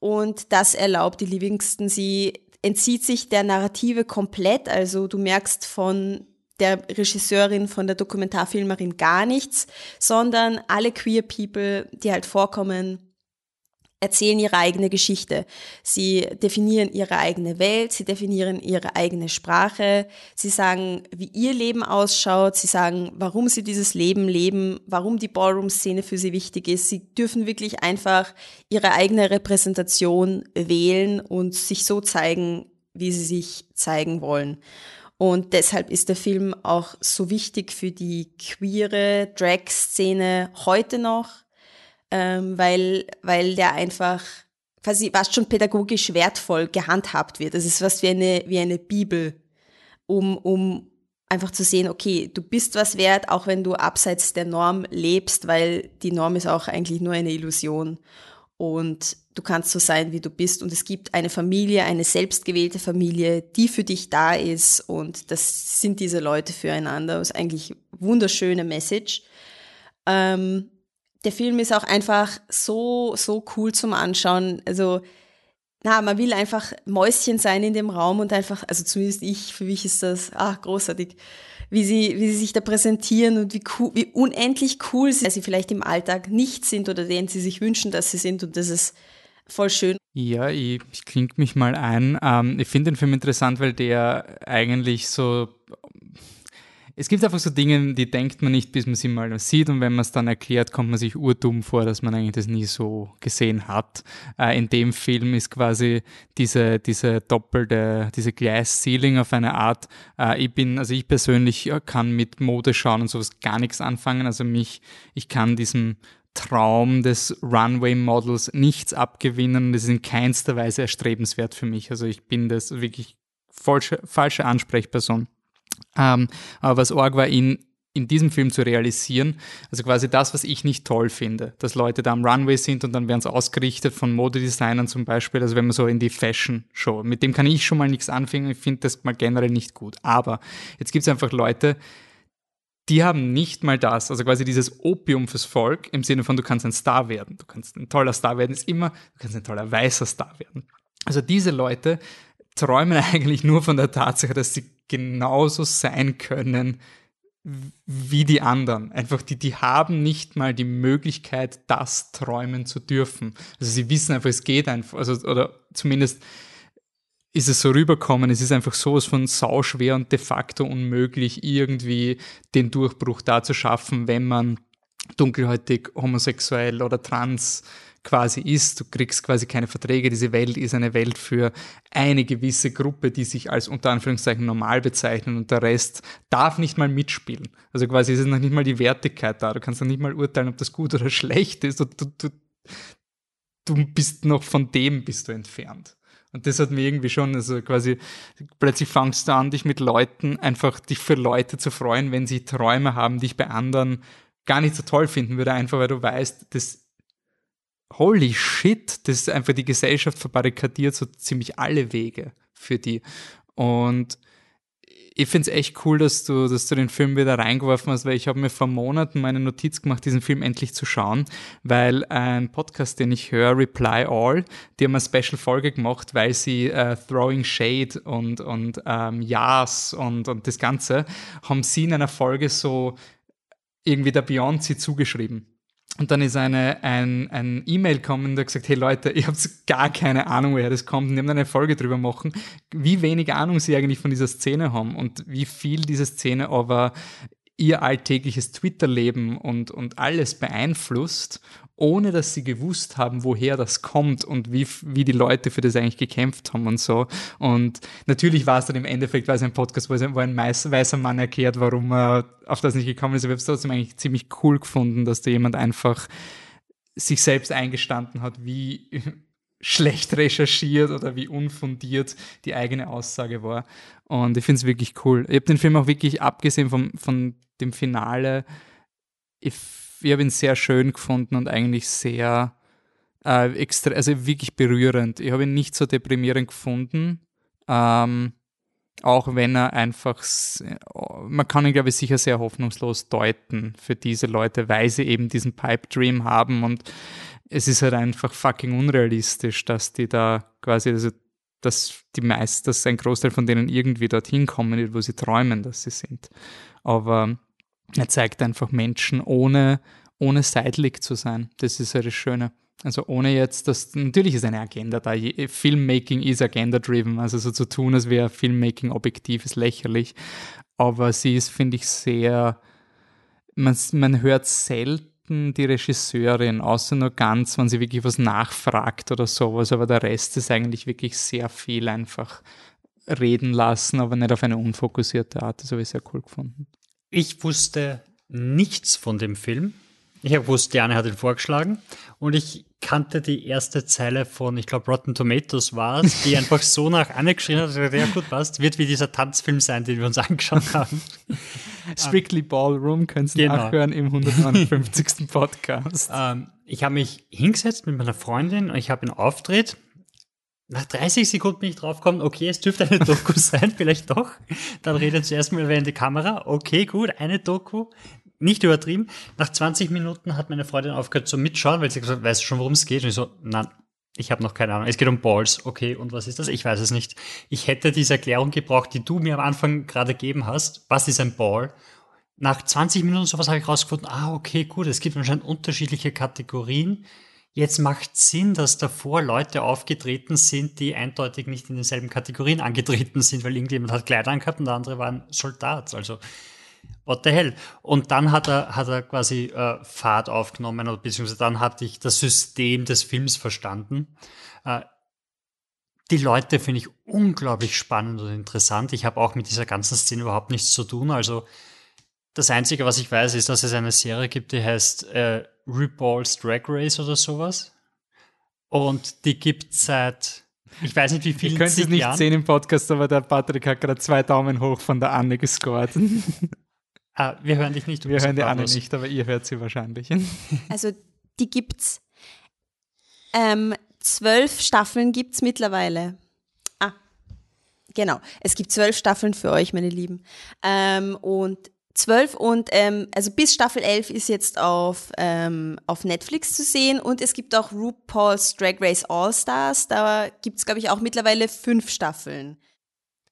Und das erlaubt die Livingston, sie entzieht sich der Narrative komplett. Also du merkst von der Regisseurin, von der Dokumentarfilmerin gar nichts, sondern alle queer People, die halt vorkommen, erzählen ihre eigene Geschichte. Sie definieren ihre eigene Welt, sie definieren ihre eigene Sprache, sie sagen, wie ihr Leben ausschaut, sie sagen, warum sie dieses Leben leben, warum die Ballroom-Szene für sie wichtig ist. Sie dürfen wirklich einfach ihre eigene Repräsentation wählen und sich so zeigen, wie sie sich zeigen wollen. Und deshalb ist der Film auch so wichtig für die queere Drag-Szene heute noch ähm, weil, weil der einfach quasi fast schon pädagogisch wertvoll gehandhabt wird. Das ist fast wie eine, wie eine Bibel, um, um einfach zu sehen, okay, du bist was wert, auch wenn du abseits der Norm lebst, weil die Norm ist auch eigentlich nur eine Illusion. Und du kannst so sein, wie du bist. Und es gibt eine Familie, eine selbstgewählte Familie, die für dich da ist. Und das sind diese Leute füreinander. Das ist eigentlich wunderschöne Message. Ähm, der Film ist auch einfach so, so cool zum Anschauen. Also, na, man will einfach Mäuschen sein in dem Raum und einfach, also zumindest ich, für mich ist das, ah, großartig, wie sie, wie sie sich da präsentieren und wie cool, wie unendlich cool sie, sie vielleicht im Alltag nicht sind oder denen sie sich wünschen, dass sie sind und das ist voll schön. Ja, ich, ich klinge mich mal ein. Ähm, ich finde den Film interessant, weil der eigentlich so es gibt einfach so Dinge, die denkt man nicht, bis man sie mal sieht und wenn man es dann erklärt, kommt man sich urdumm vor, dass man eigentlich das nie so gesehen hat. Äh, in dem Film ist quasi diese, diese doppelte, diese Glass Ceiling auf eine Art. Äh, ich bin, also ich persönlich äh, kann mit Mode schauen und sowas gar nichts anfangen. Also mich, ich kann diesem Traum des Runway-Models nichts abgewinnen. Das ist in keinster Weise erstrebenswert für mich. Also ich bin das wirklich falsche, falsche Ansprechperson. Ähm, aber was Org war, ihn in diesem Film zu realisieren, also quasi das, was ich nicht toll finde, dass Leute da am Runway sind und dann werden sie ausgerichtet von Modedesignern zum Beispiel, also wenn man so in die Fashion-Show, mit dem kann ich schon mal nichts anfangen, ich finde das mal generell nicht gut. Aber jetzt gibt es einfach Leute, die haben nicht mal das, also quasi dieses Opium fürs Volk im Sinne von, du kannst ein Star werden, du kannst ein toller Star werden, ist immer, du kannst ein toller weißer Star werden. Also diese Leute träumen eigentlich nur von der Tatsache, dass sie genauso sein können wie die anderen. Einfach die, die haben nicht mal die Möglichkeit, das träumen zu dürfen. Also sie wissen einfach, es geht einfach, also, oder zumindest ist es so rüberkommen, es ist einfach sowas von sauschwer und de facto unmöglich, irgendwie den Durchbruch da zu schaffen, wenn man dunkelhäutig, homosexuell oder trans quasi ist. Du kriegst quasi keine Verträge. Diese Welt ist eine Welt für eine gewisse Gruppe, die sich als unter Anführungszeichen normal bezeichnen und der Rest darf nicht mal mitspielen. Also quasi ist es noch nicht mal die Wertigkeit da. Du kannst noch nicht mal urteilen, ob das gut oder schlecht ist. Du, du, du, bist noch von dem bist du entfernt. Und das hat mir irgendwie schon, also quasi, plötzlich fangst du an, dich mit Leuten, einfach dich für Leute zu freuen, wenn sie Träume haben, die ich bei anderen gar nicht so toll finden würde, einfach weil du weißt, das, holy shit, das ist einfach die Gesellschaft verbarrikadiert so ziemlich alle Wege für die. Und ich finde es echt cool, dass du, dass du den Film wieder reingeworfen hast, weil ich habe mir vor Monaten meine Notiz gemacht, diesen Film endlich zu schauen, weil ein Podcast, den ich höre, Reply All, die haben eine Special-Folge gemacht, weil sie äh, Throwing Shade und, und ähm, Yas und, und das Ganze, haben sie in einer Folge so irgendwie der Beyoncé zugeschrieben. Und dann ist eine, ein, ein E-Mail gekommen, der gesagt, hey Leute, ihr habt gar keine Ahnung, woher das kommt. Und die haben dann eine Folge drüber machen, wie wenig Ahnung sie eigentlich von dieser Szene haben und wie viel diese Szene aber ihr alltägliches Twitter-Leben und, und alles beeinflusst ohne dass sie gewusst haben, woher das kommt und wie, wie die Leute für das eigentlich gekämpft haben und so. Und natürlich war es dann im Endeffekt, weil es ein Podcast, wo, wo ein weißer Mann erklärt, warum er auf das nicht gekommen ist. Aber ich habe es trotzdem eigentlich ziemlich cool gefunden, dass da jemand einfach sich selbst eingestanden hat, wie schlecht recherchiert oder wie unfundiert die eigene Aussage war. Und ich finde es wirklich cool. Ich habe den Film auch wirklich, abgesehen vom, von dem Finale, ich ich habe ihn sehr schön gefunden und eigentlich sehr äh, extra, also wirklich berührend. Ich habe ihn nicht so deprimierend gefunden. Ähm, auch wenn er einfach, man kann ihn, glaube ich, sicher sehr hoffnungslos deuten für diese Leute, weil sie eben diesen Pipe Dream haben und es ist halt einfach fucking unrealistisch, dass die da quasi, also dass die meisten, dass ein Großteil von denen irgendwie dorthin kommen wo sie träumen, dass sie sind. Aber er zeigt einfach Menschen ohne, ohne seidlich zu sein. Das ist ja das Schöne. Also ohne jetzt, dass natürlich ist eine Agenda da. Filmmaking ist agenda-driven, also so zu tun, als wäre Filmmaking objektiv, ist lächerlich. Aber sie ist, finde ich, sehr. Man, man hört selten die Regisseurin, außer nur ganz, wenn sie wirklich was nachfragt oder sowas. Aber der Rest ist eigentlich wirklich sehr viel einfach reden lassen, aber nicht auf eine unfokussierte Art. Das habe ich sehr cool gefunden. Ich wusste nichts von dem Film. Ich habe gewusst, Diane hat ihn vorgeschlagen und ich kannte die erste Zeile von, ich glaube, Rotten Tomatoes war es, die einfach so nach Anne geschrien hat, ja gut passt, wird wie dieser Tanzfilm sein, den wir uns angeschaut haben. Strictly Ballroom könnt ihr genau. nachhören im 159. Podcast. Ähm, ich habe mich hingesetzt mit meiner Freundin und ich habe ihn aufgedreht nach 30 Sekunden bin ich draufgekommen, okay, es dürfte eine Doku sein, vielleicht doch. Dann redet zuerst mal wer in die Kamera. Okay, gut, eine Doku. Nicht übertrieben. Nach 20 Minuten hat meine Freundin aufgehört zu mitschauen, weil sie gesagt hat, weißt du schon, worum es geht? Und ich so, nein, ich habe noch keine Ahnung. Es geht um Balls. Okay, und was ist das? Ich weiß es nicht. Ich hätte diese Erklärung gebraucht, die du mir am Anfang gerade gegeben hast. Was ist ein Ball? Nach 20 Minuten sowas habe ich rausgefunden, ah, okay, gut, es gibt anscheinend unterschiedliche Kategorien Jetzt macht Sinn, dass davor Leute aufgetreten sind, die eindeutig nicht in denselben Kategorien angetreten sind, weil irgendjemand hat Kleider angehabt und der andere war ein Soldat. Also, what the hell? Und dann hat er, hat er quasi äh, Fahrt aufgenommen, oder beziehungsweise dann hatte ich das System des Films verstanden. Äh, die Leute finde ich unglaublich spannend und interessant. Ich habe auch mit dieser ganzen Szene überhaupt nichts zu tun. Also das Einzige, was ich weiß, ist, dass es eine Serie gibt, die heißt äh, RuPaul's Drag Race oder sowas. Und die gibt seit, ich weiß nicht wie viel. Ich könnte es nicht Jahren. sehen im Podcast, aber der Patrick hat gerade zwei Daumen hoch von der Anne gescored. ah, wir hören dich nicht. Wir hören die Anne nicht, aber ihr hört sie wahrscheinlich. Also die gibt's. Ähm, zwölf Staffeln gibt es mittlerweile. Ah, genau. Es gibt zwölf Staffeln für euch, meine Lieben. Ähm, und 12 und ähm, also bis Staffel 11 ist jetzt auf, ähm, auf Netflix zu sehen und es gibt auch RuPaul's Drag Race All Stars, da gibt es glaube ich auch mittlerweile fünf Staffeln.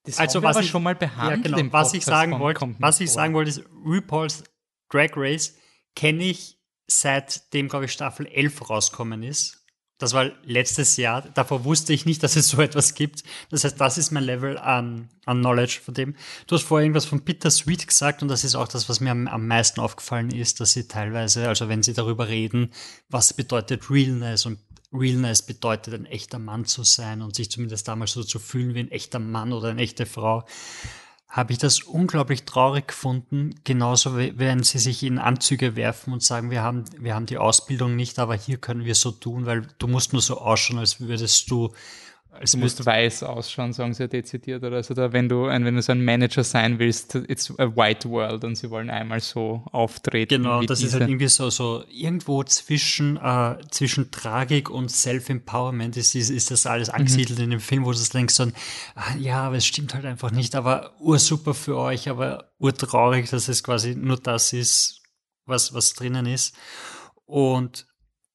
Das also was ich schon mal behandelt. Ja, genau. Was ich sagen wollte, was ich sagen wollte, ist RuPaul's Drag Race kenne ich seitdem glaube ich Staffel 11 rauskommen ist. Das war letztes Jahr. Davor wusste ich nicht, dass es so etwas gibt. Das heißt, das ist mein Level an, an Knowledge von dem. Du hast vorher irgendwas von Bittersweet gesagt und das ist auch das, was mir am, am meisten aufgefallen ist, dass sie teilweise, also wenn sie darüber reden, was bedeutet Realness und Realness bedeutet, ein echter Mann zu sein und sich zumindest damals so zu fühlen wie ein echter Mann oder eine echte Frau habe ich das unglaublich traurig gefunden, genauso wenn sie sich in Anzüge werfen und sagen, wir haben, wir haben die Ausbildung nicht, aber hier können wir so tun, weil du musst nur so ausschauen, als würdest du als du musst weiß ausschauen, sagen sie ja dezidiert. Oder also da, wenn du, ein, wenn du so ein Manager sein willst, it's a white world und sie wollen einmal so auftreten. Genau, das diese. ist halt irgendwie so, so irgendwo zwischen, äh, zwischen Tragik und Self-Empowerment ist, ist, ist das alles angesiedelt mhm. in dem Film, wo du denkst so, ah, ja, aber es stimmt halt einfach nicht, aber ursuper für euch, aber urtraurig, dass es quasi nur das ist, was, was drinnen ist. Und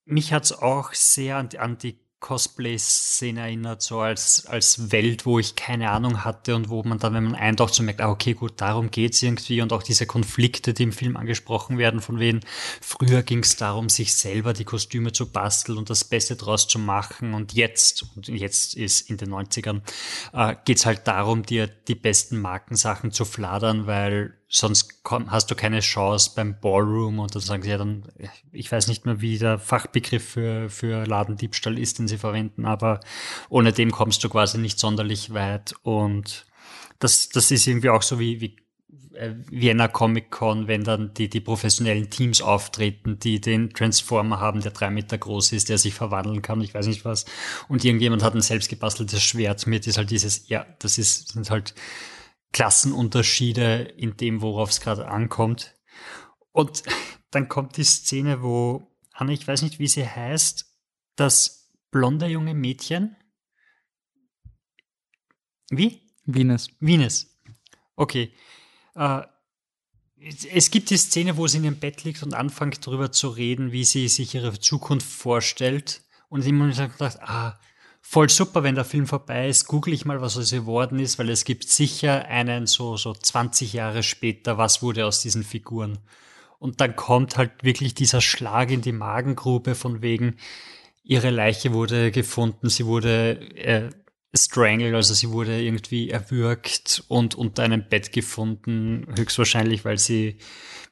mich hat's auch sehr an, an die Cosplay-Szene erinnert, so als, als Welt, wo ich keine Ahnung hatte und wo man dann, wenn man eintaucht, so merkt, ah, okay, gut, darum geht's irgendwie und auch diese Konflikte, die im Film angesprochen werden, von wem früher ging's darum, sich selber die Kostüme zu basteln und das Beste draus zu machen und jetzt, und jetzt ist in den 90ern, äh, geht's halt darum, dir die besten Markensachen zu fladern, weil sonst hast du keine Chance beim Ballroom und dann sagen sie ja dann, ich weiß nicht mehr, wie der Fachbegriff für, für Ladendiebstahl ist, den sie verwenden, aber ohne dem kommst du quasi nicht sonderlich weit und das, das ist irgendwie auch so wie, wie äh, Vienna Comic Con, wenn dann die, die professionellen Teams auftreten, die den Transformer haben, der drei Meter groß ist, der sich verwandeln kann, ich weiß nicht was. Und irgendjemand hat ein selbst gebasteltes Schwert mit, ist halt dieses, ja, das ist, sind halt Klassenunterschiede in dem, worauf es gerade ankommt. Und dann kommt die Szene, wo, Anne, ich weiß nicht, wie sie heißt, das blonde junge Mädchen. Wie? Venus. Venus. Okay. Äh, es gibt die Szene, wo sie in ihrem Bett liegt und anfängt darüber zu reden, wie sie sich ihre Zukunft vorstellt. Und immer gedacht, ah, voll super, wenn der Film vorbei ist, google ich mal, was aus geworden ist, weil es gibt sicher einen so, so 20 Jahre später, was wurde aus diesen Figuren. Und dann kommt halt wirklich dieser Schlag in die Magengrube von wegen, ihre Leiche wurde gefunden, sie wurde äh, strangled, also sie wurde irgendwie erwürgt und unter einem Bett gefunden, höchstwahrscheinlich, weil sie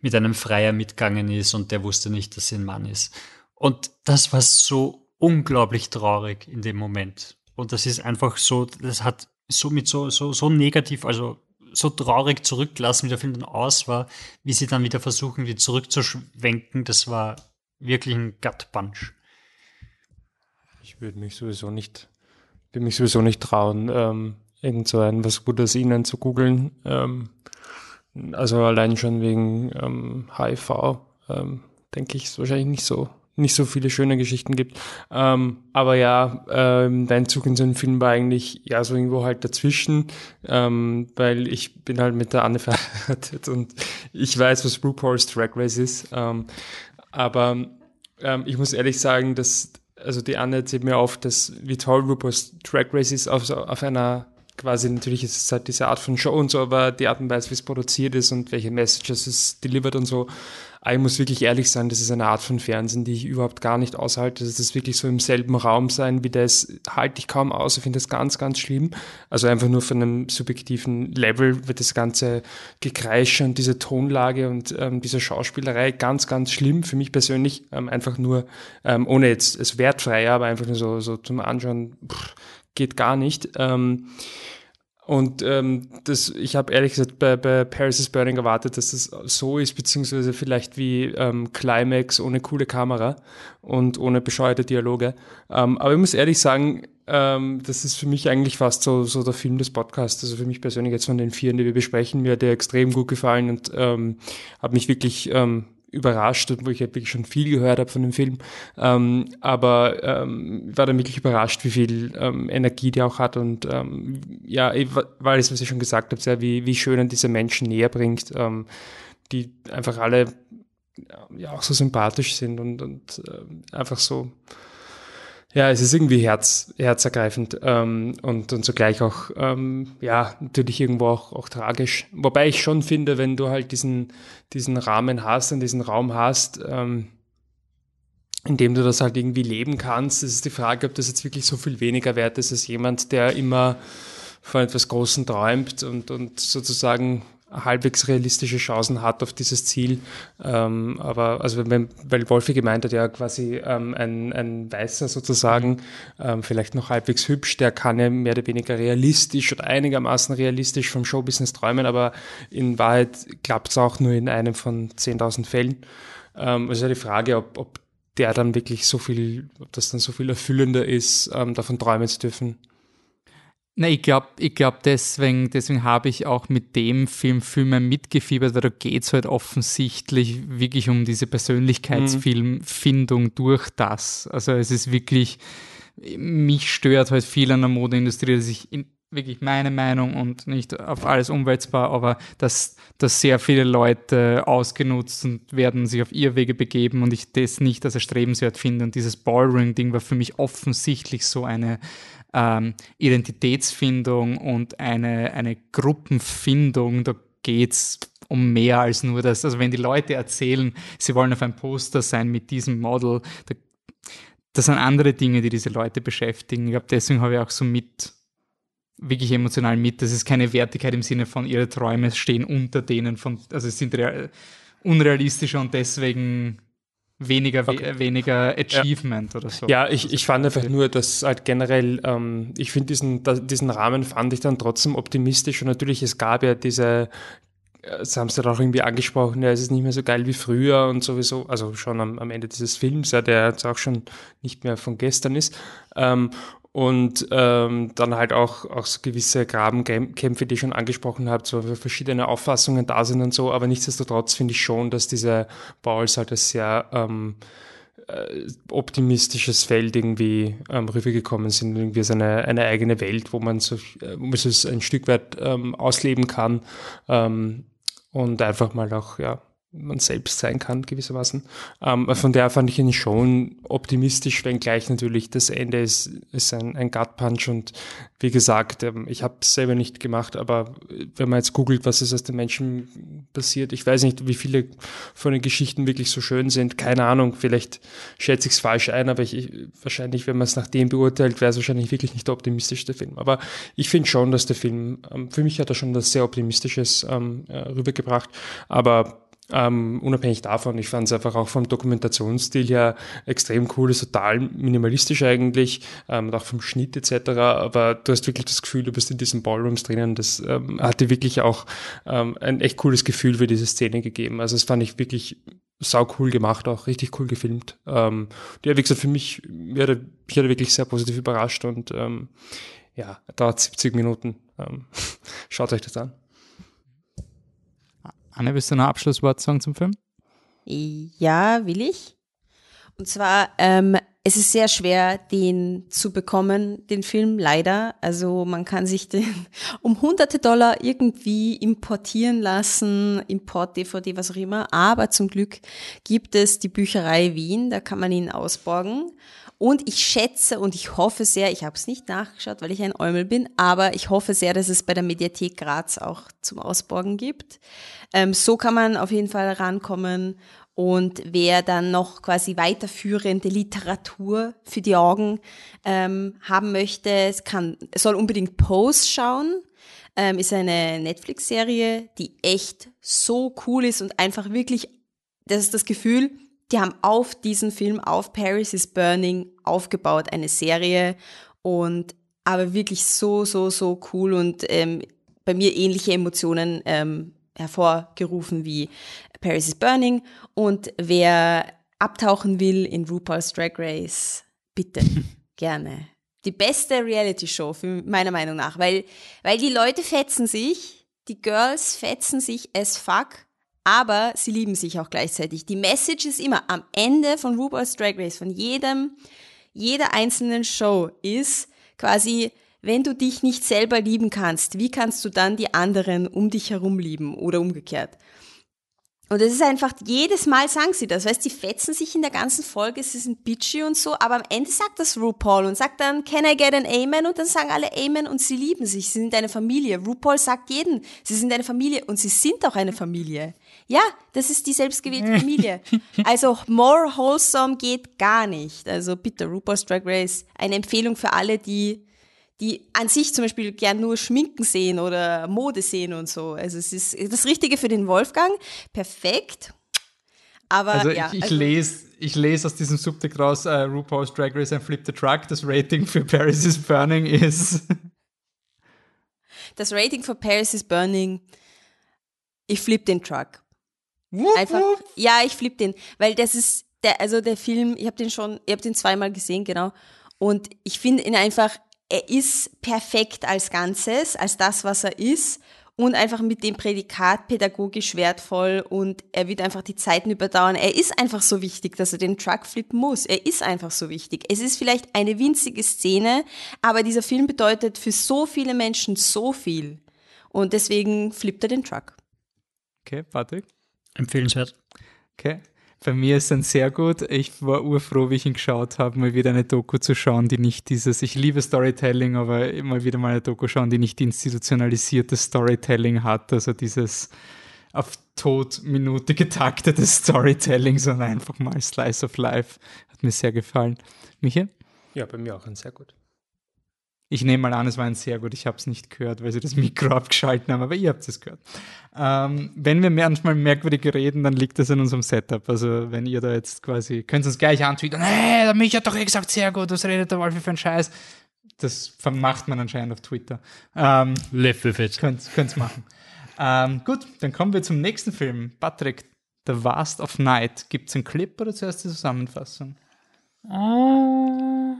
mit einem Freier mitgegangen ist und der wusste nicht, dass sie ein Mann ist. Und das war so unglaublich traurig in dem Moment. Und das ist einfach so, das hat somit so, so, so negativ, also so traurig zurückgelassen, wie der Film dann aus war, wie sie dann wieder versuchen, wieder zurückzuschwenken. Das war wirklich ein Gut Punch. Ich würde mich sowieso nicht, würde mich sowieso nicht trauen, ähm, irgend so ein was Gutes ihnen zu googeln. Ähm, also allein schon wegen ähm, HIV, ähm, denke ich, ist wahrscheinlich nicht so nicht so viele schöne Geschichten gibt. Ähm, aber ja, ähm, dein Zug in so einen Film war eigentlich ja so irgendwo halt dazwischen, ähm, weil ich bin halt mit der Anne verheiratet und ich weiß, was RuPaul's Drag Race ist. Ähm, aber ähm, ich muss ehrlich sagen, dass also die Anne erzählt mir oft, dass wie toll RuPaul's Drag Race ist auf, auf einer quasi natürlich ist es halt diese Art von Show und so, aber die Art und Weise, wie es produziert ist und welche Messages es delivert und so, aber ich muss wirklich ehrlich sein, das ist eine Art von Fernsehen, die ich überhaupt gar nicht aushalte. Das ist wirklich so im selben Raum sein wie das, halte ich kaum aus. Ich finde das ganz, ganz schlimm. Also einfach nur von einem subjektiven Level wird das ganze Gekreische und diese Tonlage und ähm, diese Schauspielerei ganz, ganz schlimm für mich persönlich. Ähm, einfach nur, ähm, ohne jetzt es wertfrei, aber einfach nur so, so zum Anschauen, pff, geht gar nicht. Ähm, und ähm, das, ich habe ehrlich gesagt bei, bei Paris is Burning erwartet, dass das so ist, beziehungsweise vielleicht wie ähm, Climax ohne coole Kamera und ohne bescheuerte Dialoge. Ähm, aber ich muss ehrlich sagen, ähm, das ist für mich eigentlich fast so, so der Film des Podcasts. Also für mich persönlich jetzt von den vier, die wir besprechen, mir hat der extrem gut gefallen und ähm, habe mich wirklich ähm, überrascht, wo ich wirklich schon viel gehört habe von dem Film. Ähm, aber ähm, war dann wirklich überrascht, wie viel ähm, Energie der auch hat und ähm, ja, weil es, was ich schon gesagt habe, sehr wie, wie schön an diese Menschen näher bringt, ähm, die einfach alle ja auch so sympathisch sind und, und äh, einfach so ja, es ist irgendwie herz, herzergreifend ähm, und, und zugleich auch, ähm, ja, natürlich irgendwo auch, auch tragisch. Wobei ich schon finde, wenn du halt diesen, diesen Rahmen hast und diesen Raum hast, ähm, in dem du das halt irgendwie leben kannst, ist die Frage, ob das jetzt wirklich so viel weniger wert ist als jemand, der immer von etwas Großen träumt und, und sozusagen halbwegs realistische Chancen hat auf dieses Ziel. Ähm, aber also wenn, weil Wolfi gemeint hat, ja quasi ähm, ein, ein Weißer sozusagen, ähm, vielleicht noch halbwegs hübsch, der kann ja mehr oder weniger realistisch oder einigermaßen realistisch vom Showbusiness träumen, aber in Wahrheit klappt es auch nur in einem von 10.000 Fällen. Ähm, also die Frage, ob, ob der dann wirklich so viel, ob das dann so viel erfüllender ist, ähm, davon träumen zu dürfen. Na, ich glaube, ich glaub deswegen, deswegen habe ich auch mit dem Film viel mehr mitgefiebert, weil da geht es halt offensichtlich wirklich um diese Persönlichkeitsfilmfindung mhm. durch das. Also es ist wirklich, mich stört halt viel an der Modeindustrie, dass ich in, wirklich meine Meinung und nicht auf alles umwälzbar, aber dass, dass sehr viele Leute ausgenutzt und werden sich auf ihr Wege begeben und ich das nicht als erstrebenswert finde. Und dieses Ballroom-Ding war für mich offensichtlich so eine ähm, Identitätsfindung und eine, eine Gruppenfindung. Da geht's um mehr als nur das. Also wenn die Leute erzählen, sie wollen auf ein Poster sein mit diesem Model, da, das sind andere Dinge, die diese Leute beschäftigen. Ich glaube, deswegen habe ich auch so mit wirklich emotional mit. Das ist keine Wertigkeit im Sinne von ihre Träume stehen unter denen von, also es sind unrealistischer und deswegen weniger, okay. weniger Achievement ja. oder so. Ja, ich, ich fand einfach nur, dass halt generell, ähm, ich finde diesen, diesen Rahmen fand ich dann trotzdem optimistisch und natürlich, es gab ja diese, äh, das haben sie dann auch irgendwie angesprochen, ja, es ist nicht mehr so geil wie früher und sowieso, also schon am, am Ende dieses Films, ja, der jetzt auch schon nicht mehr von gestern ist. Ähm, und ähm, dann halt auch, auch so gewisse Grabenkämpfe, die ich schon angesprochen habe, so verschiedene Auffassungen da sind und so, aber nichtsdestotrotz finde ich schon, dass diese Balls halt ein sehr ähm, äh, optimistisches Feld irgendwie ähm, rübergekommen sind, irgendwie so eine, eine eigene Welt, wo man so, äh, wo man so ein Stück weit ähm, ausleben kann. Ähm, und einfach mal auch, ja, man selbst sein kann, gewissermaßen. Ähm, von der fand ich ihn schon optimistisch, wenngleich natürlich das Ende ist, ist ein, ein Gut-Punch und wie gesagt, ähm, ich habe es selber nicht gemacht, aber wenn man jetzt googelt, was ist aus den Menschen passiert, ich weiß nicht, wie viele von den Geschichten wirklich so schön sind, keine Ahnung, vielleicht schätze ich es falsch ein, aber ich, wahrscheinlich, wenn man es nach dem beurteilt, wäre es wahrscheinlich wirklich nicht der optimistischste Film. Aber ich finde schon, dass der Film, ähm, für mich hat er schon was sehr Optimistisches ähm, äh, rübergebracht, aber ähm, unabhängig davon, ich fand es einfach auch vom Dokumentationsstil her extrem cool, ist total minimalistisch eigentlich, ähm, auch vom Schnitt etc. Aber du hast wirklich das Gefühl, du bist in diesen Ballrooms drinnen. Das ähm, hat dir wirklich auch ähm, ein echt cooles Gefühl für diese Szene gegeben. Also das fand ich wirklich sau cool gemacht, auch richtig cool gefilmt. Ähm, ja, wie gesagt, für mich, mich hat, mich hat er wirklich sehr positiv überrascht und ähm, ja, dauert 70 Minuten. Ähm, schaut euch das an. Anne, willst du noch Abschlusswort sagen zum Film? Ja, will ich. Und zwar, ähm, es ist sehr schwer, den zu bekommen, den Film, leider. Also man kann sich den um hunderte Dollar irgendwie importieren lassen, Import, DVD, was auch immer. Aber zum Glück gibt es die Bücherei Wien, da kann man ihn ausborgen. Und ich schätze und ich hoffe sehr, ich habe es nicht nachgeschaut, weil ich ein Eumel bin, aber ich hoffe sehr, dass es bei der Mediathek Graz auch zum Ausborgen gibt. Ähm, so kann man auf jeden Fall rankommen. Und wer dann noch quasi weiterführende Literatur für die Augen ähm, haben möchte, kann, soll unbedingt Pose schauen. Ähm, ist eine Netflix-Serie, die echt so cool ist und einfach wirklich, das ist das Gefühl, die haben auf diesen Film, auf Paris is Burning, aufgebaut, eine Serie und aber wirklich so, so, so cool und ähm, bei mir ähnliche Emotionen ähm, hervorgerufen wie Paris is Burning. Und wer abtauchen will in RuPaul's Drag Race, bitte, gerne. Die beste Reality-Show, meiner Meinung nach, weil, weil die Leute fetzen sich, die Girls fetzen sich as fuck aber sie lieben sich auch gleichzeitig. Die Message ist immer am Ende von RuPaul's Drag Race, von jedem, jeder einzelnen Show ist quasi, wenn du dich nicht selber lieben kannst, wie kannst du dann die anderen um dich herum lieben oder umgekehrt? Und es ist einfach, jedes Mal sagen sie das, weißt, sie fetzen sich in der ganzen Folge, sie sind bitchy und so, aber am Ende sagt das RuPaul und sagt dann, can I get an Amen? Und dann sagen alle Amen und sie lieben sich, sie sind eine Familie. RuPaul sagt jeden, sie sind eine Familie und sie sind auch eine Familie. Ja, das ist die selbstgewählte Familie. Also more wholesome geht gar nicht. Also bitte, RuPaul's Drag Race, eine Empfehlung für alle, die die an sich zum Beispiel gern nur Schminken sehen oder Mode sehen und so. Also es ist das Richtige für den Wolfgang. Perfekt. Aber also ja, ich, ich also, lese ich lese aus diesem Subtext raus, uh, RuPaul's Drag Race and Flip the Truck. Das Rating für Paris is Burning ist. Das Rating für Paris is Burning, ich flip den Truck. Wupp, Einfach, wupp. ja, ich flip den, weil das ist der, also der Film, ich habe den schon, ich habe den zweimal gesehen, genau. Und ich finde ihn einfach er ist perfekt als Ganzes, als das, was er ist und einfach mit dem Prädikat pädagogisch wertvoll und er wird einfach die Zeiten überdauern. Er ist einfach so wichtig, dass er den Truck flippen muss. Er ist einfach so wichtig. Es ist vielleicht eine winzige Szene, aber dieser Film bedeutet für so viele Menschen so viel. Und deswegen flippt er den Truck. Okay, Patrick? Empfehlenswert. Okay. Bei mir ist dann sehr gut. Ich war urfroh, wie ich ihn geschaut habe, mal wieder eine Doku zu schauen, die nicht dieses, ich liebe Storytelling, aber immer wieder mal eine Doku schauen, die nicht institutionalisierte Storytelling hat, also dieses auf Todminute getaktete Storytelling, sondern einfach mal Slice of Life. Hat mir sehr gefallen. Michael? Ja, bei mir auch ein sehr gut. Ich nehme mal an, es war ein sehr gut. Ich habe es nicht gehört, weil sie das Mikro abgeschalten haben, aber ihr habt es gehört. Ähm, wenn wir manchmal merkwürdig reden, dann liegt das in unserem Setup. Also wenn ihr da jetzt quasi, könnt ihr uns gleich antwittern, hey, der Micha hat doch eh gesagt, sehr gut, was redet der Wolfi für einen Scheiß? Das macht man anscheinend auf Twitter. Ähm, Live with it. Könnt ihr machen. Ähm, gut, dann kommen wir zum nächsten Film. Patrick, The Vast of Night. Gibt es einen Clip oder zuerst die Zusammenfassung? Uh,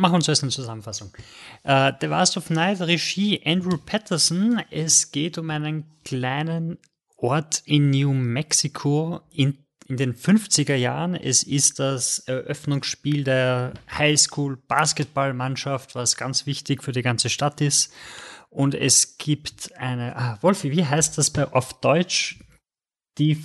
machen wir uns erst eine Zusammenfassung. Uh, The Vast of Night, Regie Andrew Patterson. Es geht um einen kleinen Ort in New Mexico in, in den 50er Jahren. Es ist das Eröffnungsspiel der Highschool Basketballmannschaft, was ganz wichtig für die ganze Stadt ist. Und es gibt eine, ah, Wolfi, wie heißt das bei auf Deutsch? Die,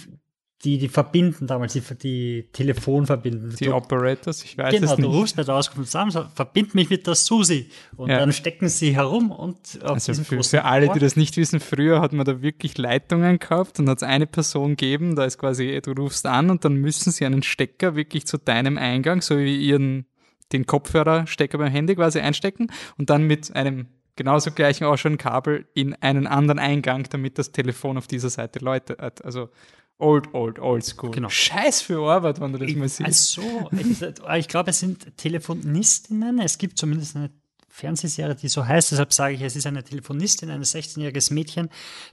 die, die verbinden damals, die, die Telefon verbinden. Die du, Operators, ich weiß genau, es nicht. du rufst bei der Auskunft zusammen, so, verbind mich mit der Susi. Und Ja. dann stecken sie herum und auf Also für, für alle, die das nicht wissen, früher hat man da wirklich Leitungen gehabt und hat es eine Person gegeben, da ist quasi, du rufst an und dann müssen sie einen Stecker wirklich zu deinem Eingang, so wie ihren, den Kopfhörerstecker beim Handy quasi einstecken und dann mit einem genauso gleichen ausschauen Kabel in einen anderen Eingang, damit das Telefon auf dieser Seite läutet. Also old, old, old school. Genau. Scheiß für Arbeit, wenn du das mal siehst. Also, ich, ich glaube, es sind Telefonistinnen. Es gibt zumindest eine Fernsehserie, die so heißt. Deshalb sage ich, es ist eine Telefonistin, ein 16-jähriges Mädchen,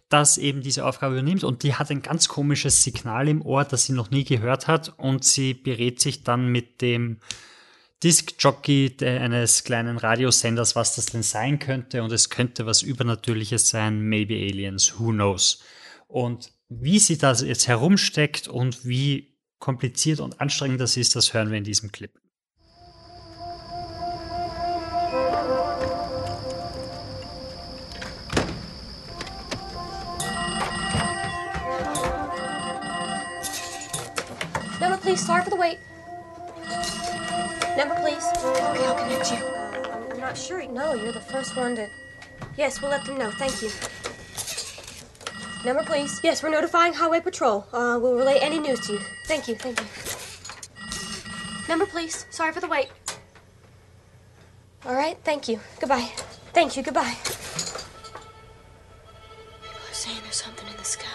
das eben diese Aufgabe übernimmt. Und die hat ein ganz komisches Signal im Ohr, das sie noch nie gehört hat. Und sie berät sich dann mit dem Disc-Jockey eines kleinen Radiosenders, was das denn sein könnte. Und es könnte was Übernatürliches sein, maybe Aliens, who knows. Und wie sie das jetzt herumsteckt und wie kompliziert und anstrengend das ist, das hören wir in diesem Clip. Number, please. Sorry for the wait. Number, please. Okay, I'll connect you. I'm, I'm not sure. No, you're the first one to. Yes, we'll let them know. Thank you. Number, please. Yes, we're notifying Highway Patrol. Uh, we'll relay any news to you. Thank you. Thank you. Number, please. Sorry for the wait. All right. Thank you. Goodbye. Thank you. Goodbye. People are saying there's something in the sky.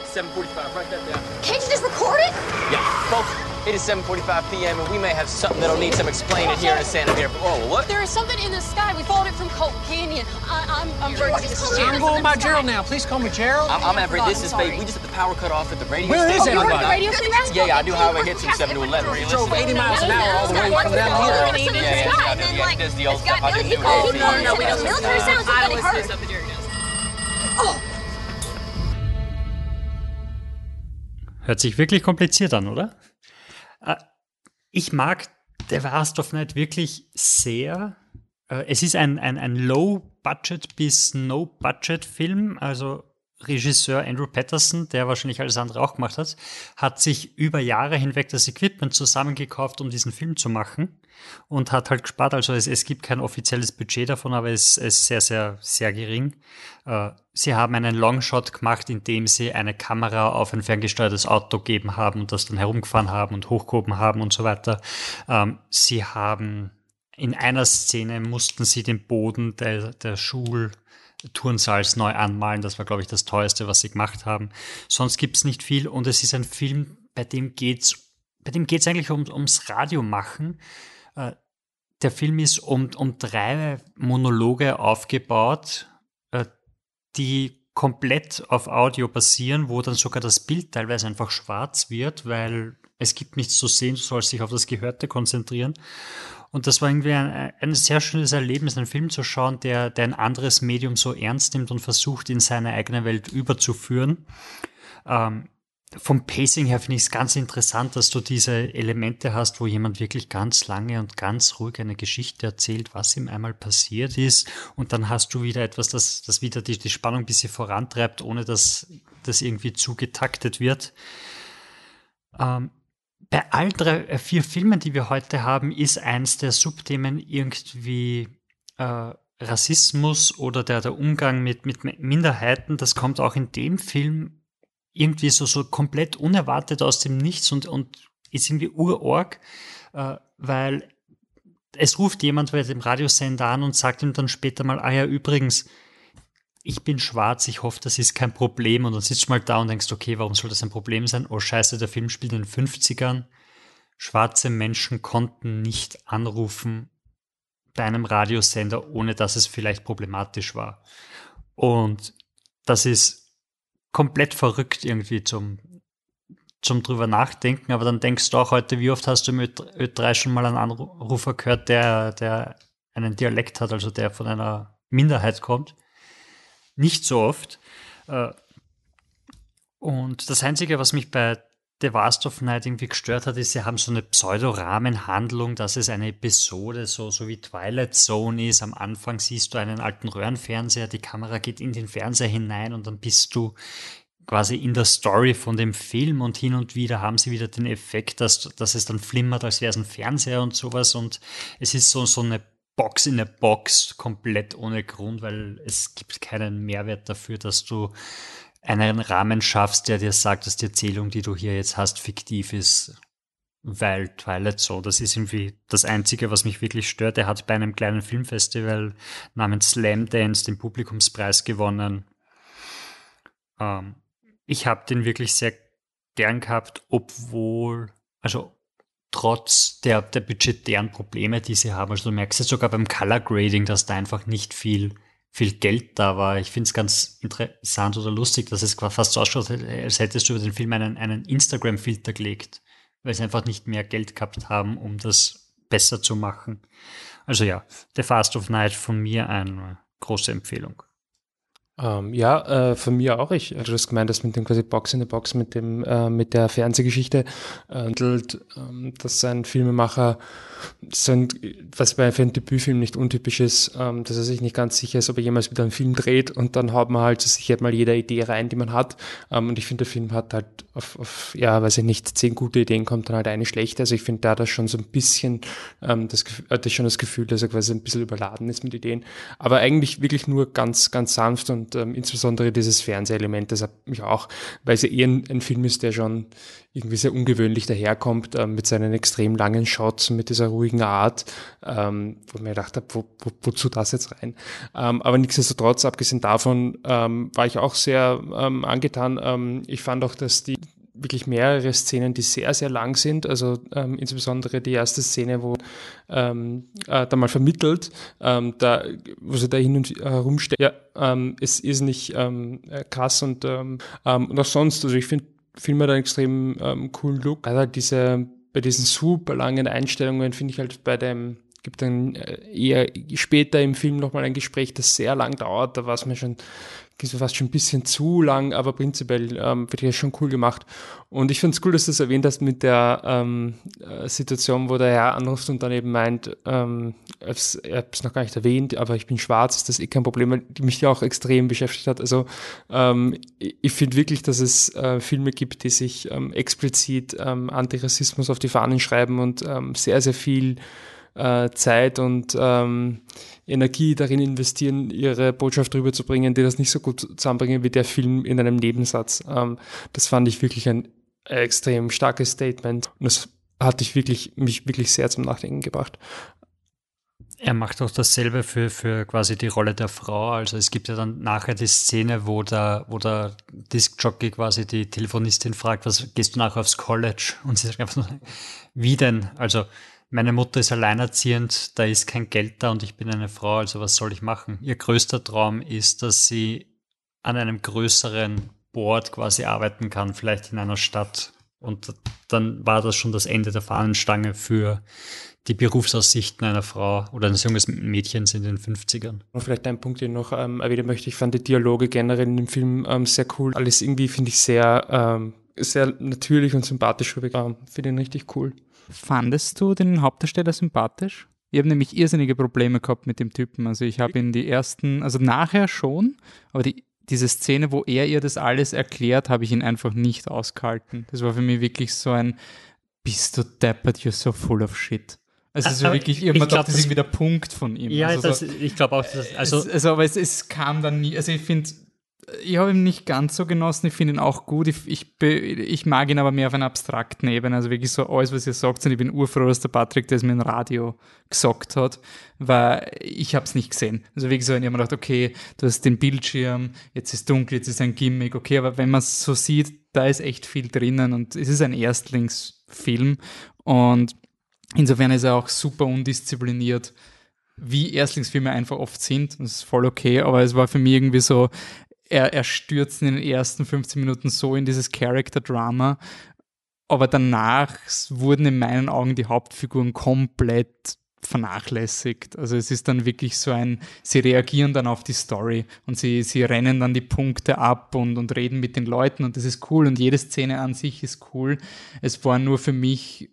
It's 7:45. Write that down. Can't you just record it? Yeah, folks. It is 7:45 p.m. and we may have something that'll need some explaining here in Santa Fe. Oh, what? There is something in the sky. We followed it from Colt Canyon. I, I'm, I'm What Gerald. is This Colt is Gerald. I'm going by Gerald now. Please call me Gerald. I'm, I'm Everett. This I'm is sorry. Babe. We just had the power cut off at the radio Where is station. it? You Right heard the now. radio station? Yeah, yeah, I do highway hits from 7 to 11. Are you Drove listening? 80 miles an hour all the way from down here. Yeah, yeah, yeah, I do. Yeah, he does the old stuff. I do new Oh, routine. no, no, we don't Military sounds I like listen hurt. to stuff that Jerry does. Oh. Hört sich wirklich kompliziert an, oder? Ich mag The Vast of Night wirklich sehr. Äh, Es ist ein, ein, ein Low-Budget bis No-Budget-Film. Also Regisseur Andrew Patterson, der wahrscheinlich alles andere auch gemacht hat, hat sich über Jahre hinweg das Equipment zusammengekauft, um diesen Film zu machen und hat halt gespart. Also es, es gibt kein offizielles Budget davon, aber es es ist sehr, sehr, sehr gering. Äh, Sie haben einen Longshot gemacht, in dem sie eine Kamera auf ein ferngesteuertes Auto gegeben haben und das dann herumgefahren haben und hochgehoben haben und so weiter. Ähm, Sie haben in einer Szene mussten sie den Boden der, der Schulturnsaals neu anmalen. Das war, glaube ich, das teuerste, was sie gemacht haben. Sonst gibt es nicht viel und es ist ein Film, bei dem geht's, bei dem geht's eigentlich um, ums Radiomachen. Äh, der Film ist um, um drei Monologe aufgebaut, äh, die komplett auf Audio basieren, wo dann sogar das Bild teilweise einfach schwarz wird, weil es gibt nichts zu sehen, du sollst dich auf das Gehörte konzentrieren. Und das war irgendwie ein, ein sehr schönes Erlebnis, einen Film zu schauen, der, der ein anderes Medium so ernst nimmt und versucht, in seine eigene Welt überzuführen. Ähm, vom Pacing her finde ich es ganz interessant, dass du diese Elemente hast, wo jemand wirklich ganz lange und ganz ruhig eine Geschichte erzählt, was ihm einmal passiert ist. Und dann hast du wieder etwas, das, das wieder die, die Spannung ein bisschen vorantreibt, ohne dass das irgendwie zugetaktet wird. Ähm, bei all drei, äh, vier Filmen, die wir heute haben, ist eins der Subthemen irgendwie äh, Rassismus oder der, der Umgang mit, mit Minderheiten. Das kommt auch in dem Film irgendwie so, so komplett unerwartet aus dem Nichts und, und ist irgendwie urorg, äh, weil es ruft jemand bei dem Radiosender an und sagt ihm dann später mal, ah ja, übrigens, ich bin schwarz, ich hoffe, das ist kein Problem. Und dann sitzt du mal da und denkst, okay, warum soll das ein Problem sein? Oh scheiße, der Film spielt in den 50ern. Schwarze Menschen konnten nicht anrufen bei einem Radiosender, ohne dass es vielleicht problematisch war. Und das ist komplett verrückt irgendwie zum, zum drüber nachdenken, aber dann denkst du auch heute, wie oft hast du mit Ö3 schon mal einen Anrufer gehört, der, der einen Dialekt hat, also der von einer Minderheit kommt. Nicht so oft. Äh, und das Einzige, was mich bei The Last of Night irgendwie gestört hat, ist, sie haben so eine Pseudo-Rahmenhandlung, dass es eine Episode so, so wie Twilight Zone ist. Am Anfang siehst du einen alten Röhrenfernseher, die Kamera geht in den Fernseher hinein und dann bist du quasi in der Story von dem Film und hin und wieder haben sie wieder den Effekt, dass, dass es dann flimmert, als wäre es ein Fernseher und sowas und es ist so, so eine Box in a Box komplett ohne Grund, weil es gibt keinen Mehrwert dafür, dass du einen Rahmen schaffst, der dir sagt, dass die Erzählung, die du hier jetzt hast, fiktiv ist. Weil Twilight so, das ist irgendwie das Einzige, was mich wirklich stört. Er hat bei einem kleinen Filmfestival namens Slam Dance den Publikumspreis gewonnen. Ähm, ich habe den wirklich sehr gern gehabt, obwohl, also trotz der, der budgetären Probleme, die sie haben. Also du merkst jetzt sogar beim Color Grading, dass da einfach nicht viel viel Geld da war. Ich finde es ganz interessant oder lustig, dass es fast so ausschaut, als hättest du über den Film einen, einen Instagram-Filter gelegt, weil sie einfach nicht mehr Geld gehabt haben, um das besser zu machen. Also ja, The Fast of Night von mir eine große Empfehlung. Ähm, ja, äh, von mir auch. Ich, also du hast gemeint, dass mit dem quasi Box in the Box mit dem äh, mit der Fernsehgeschichte äh, ähm, dass ein Filmemacher ein, was bei für einen Debütfilm nicht untypisch ist, ähm, dass er sich nicht ganz sicher ist, ob er jemals wieder einen Film dreht und dann haut man halt so sicher mal jede Idee rein, die man hat. Ähm, und ich finde, der Film hat halt auf, auf, ja, weiß ich nicht, zehn gute Ideen, kommt dann halt eine schlechte. Also ich finde, da hat er schon so ein bisschen ähm, das, hatte schon das Gefühl, dass er quasi ein bisschen überladen ist mit Ideen. Aber eigentlich wirklich nur ganz, ganz sanft und ähm, insbesondere dieses Fernsehelement, das hat mich auch, weil es ja eher ein, ein Film ist, der schon irgendwie sehr ungewöhnlich daherkommt, äh, mit seinen extrem langen Shots, mit dieser ruhigen Art, ähm, wo ich mir gedacht habe, wo, wo, wozu das jetzt rein? Ähm, aber nichtsdestotrotz, abgesehen davon, ähm, war ich auch sehr ähm, angetan. Ähm, ich fand auch, dass die wirklich mehrere Szenen, die sehr, sehr lang sind. Also ähm, insbesondere die erste Szene, wo ähm, äh, da mal vermittelt, ähm, da, wo sie da hin und her rumsteht. Ja, ähm, es ist nicht ähm, krass und, ähm, ähm, und auch sonst, also ich finde Film hat einen extrem ähm, coolen Look. Also diese, bei diesen super langen Einstellungen finde ich halt bei dem, gibt dann äh, eher später im Film nochmal ein Gespräch, das sehr lang dauert. Da war es mir schon ist fast schon ein bisschen zu lang, aber prinzipiell ähm, wird ja schon cool gemacht. Und ich finde es cool, dass du es erwähnt hast mit der ähm, äh, Situation, wo der Herr anruft und dann eben meint, ähm, ich habe es noch gar nicht erwähnt, aber ich bin schwarz, ist das eh kein Problem, weil mich ja auch extrem beschäftigt hat. Also ähm, ich finde wirklich, dass es äh, Filme gibt, die sich ähm, explizit ähm, Antirassismus auf die Fahnen schreiben und ähm, sehr, sehr viel äh, Zeit und ähm, Energie darin investieren, ihre Botschaft rüberzubringen, die das nicht so gut zusammenbringen wie der Film in einem Nebensatz. Ähm, das fand ich wirklich ein extrem starkes Statement und das hat ich wirklich, mich wirklich sehr zum Nachdenken gebracht. Er macht auch dasselbe für, für quasi die Rolle der Frau. Also es gibt ja dann nachher die Szene, wo der, wo der Discjockey quasi die Telefonistin fragt, was gehst du nachher aufs College? Und sie sagt einfach nur, wie denn? Also meine Mutter ist alleinerziehend, da ist kein Geld da und ich bin eine Frau, also was soll ich machen? Ihr größter Traum ist, dass sie an einem größeren Board quasi arbeiten kann, vielleicht in einer Stadt. Und dann war das schon das Ende der Fahnenstange für die Berufsaussichten einer Frau oder eines junges Mädchens in den 50ern. Und vielleicht ein Punkt, den ich noch ähm, erwähnen möchte. Ich fand die Dialoge generell in dem Film ähm, sehr cool. Alles irgendwie finde ich sehr, ähm, sehr natürlich und sympathisch Ähm, finde ihn richtig cool. Fandest du den Hauptdarsteller sympathisch? Ich habe nämlich irrsinnige Probleme gehabt mit dem Typen. Also ich habe ihn die ersten, also nachher schon, aber die, diese Szene, wo er ihr das alles erklärt, habe ich ihn einfach nicht ausgehalten. Das war für mich wirklich so ein, bist du deppert, you're so full of shit. Also ist Aber wirklich, ich irgendwann glaub, das ist irgendwie der Punkt von ihm. Ja, also das, so, ich glaube auch, dass, also es, also aber es, es kam dann nie, also ich finde, ich habe ihn nicht ganz so genossen, ich finde ihn auch gut, ich, ich, ich mag ihn aber mehr auf einer abstrakten Ebene, also wirklich so alles, was ihr sagt, und ich bin urfroh, dass der Patrick das mit dem Radio gesagt hat, weil ich habe es nicht gesehen. Also wirklich so, ich habe mir gedacht, okay, du hast den Bildschirm, jetzt ist dunkel, jetzt ist ein Gimmick, okay, aber wenn man es so sieht, da ist echt viel drinnen und es ist ein Erstlingsfilm und insofern ist er auch super undiszipliniert wie Erstlingsfilme einfach oft sind. Das ist voll okay, aber es war für mich irgendwie so, er, er stürzt in den ersten 15 Minuten so in dieses Character-Drama, aber danach wurden in meinen Augen die Hauptfiguren komplett vernachlässigt. Also es ist dann wirklich so ein, sie reagieren dann auf die Story und sie, sie rennen dann die Punkte ab und, und reden mit den Leuten und das ist cool und jede Szene an sich ist cool. Es war nur für mich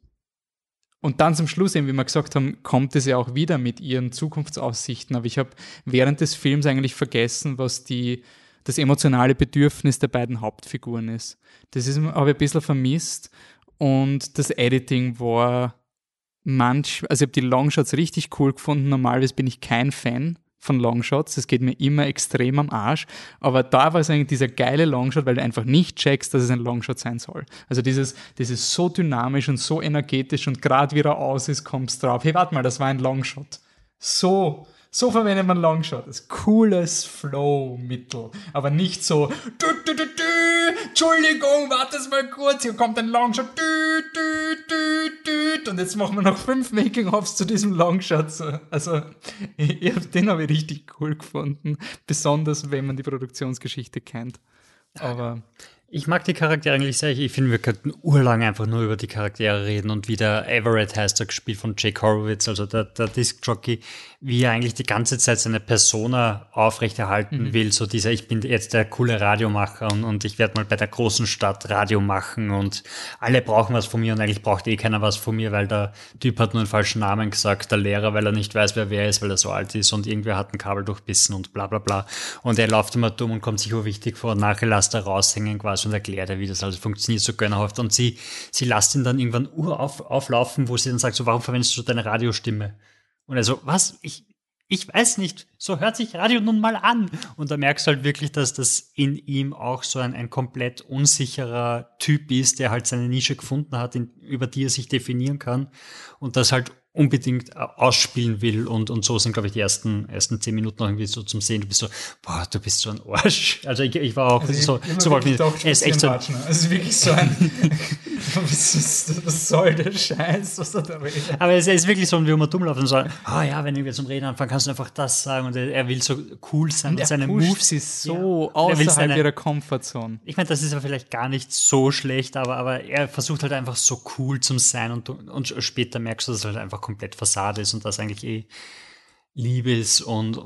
und dann zum Schluss, eben, wie wir gesagt haben, kommt es ja auch wieder mit ihren Zukunftsaussichten. Aber ich habe während des Films eigentlich vergessen, was die, das emotionale Bedürfnis der beiden Hauptfiguren ist. Das ist, habe ich ein bisschen vermisst. Und das Editing war manch, also ich habe die Longshots richtig cool gefunden. Normalerweise bin ich kein Fan von Longshots. Das geht mir immer extrem am Arsch. Aber da war es eigentlich dieser geile Longshot, weil du einfach nicht checkst, dass es ein Longshot sein soll. Also dieses, das ist so dynamisch und so energetisch und gerade wie er aus ist, kommst drauf. Hey, warte mal, das war ein Longshot. So, so verwendet man Longshot. Das cooles Flow-Mittel. Aber nicht so, Entschuldigung, warte mal kurz, hier kommt ein Longshot, du, du, du, du, und jetzt machen wir noch fünf Making-ofs zu diesem Longshot. So, Also, den habe ich richtig cool gefunden. Besonders, wenn man die Produktionsgeschichte kennt. Aber Ich mag die Charaktere eigentlich sehr. Ich finde, wir könnten urlang einfach nur über die Charaktere reden und wie der Everett heißt, der gespielt von Jake Horowitz, also der, der Disc-Jockey, wie er eigentlich die ganze Zeit seine Persona aufrechterhalten Mhm. will. So dieser, ich bin jetzt der coole Radiomacher und, und ich werde mal bei der großen Stadt Radio machen und alle brauchen was von mir und eigentlich braucht eh keiner was von mir, weil der Typ hat nur einen falschen Namen gesagt, der Lehrer, weil er nicht weiß, wer wer ist, weil er so alt ist und irgendwer hat ein Kabel durchbissen und bla bla bla. Und er läuft immer dumm und kommt sich urwichtig vor und nachher lässt er raushängen quasi und erklärt er, wie das alles funktioniert, so gönnerhaft. Und sie, sie lässt ihn dann irgendwann urauf auflaufen, wo sie dann sagt, so, warum verwendest du deine Radiostimme? Und er so, was? Ich, ich weiß nicht, so hört sich Radio nun mal an. Und da merkst du halt wirklich, dass das in ihm auch so ein, ein komplett unsicherer Typ ist, der halt seine Nische gefunden hat, in, über die er sich definieren kann und das halt unbedingt ausspielen will. Und, und so sind, glaube ich, die ersten, ersten zehn Minuten noch irgendwie so zum Sehen. Du bist so, boah, du bist so ein Arsch. Also ich, ich war auch so, so wollte ich- er ist echt so, Es ist wirklich so ein. was, ist, soll der Scheiß, was er da redet? Aber es ist wirklich so, wie man dumm und sagt, ah ja, wenn wir zum Reden anfangen, kannst du einfach das sagen. Und er, er will so cool sein und Der seine Moves. sie so Ja. Er außerhalb seine- ihrer Comfortzone. Ich meine, das ist ja vielleicht gar nicht so schlecht, aber, aber er versucht halt einfach so cool zu sein und, und später merkst du, dass es halt einfach komplett Fassade ist und das eigentlich eh Liebe ist und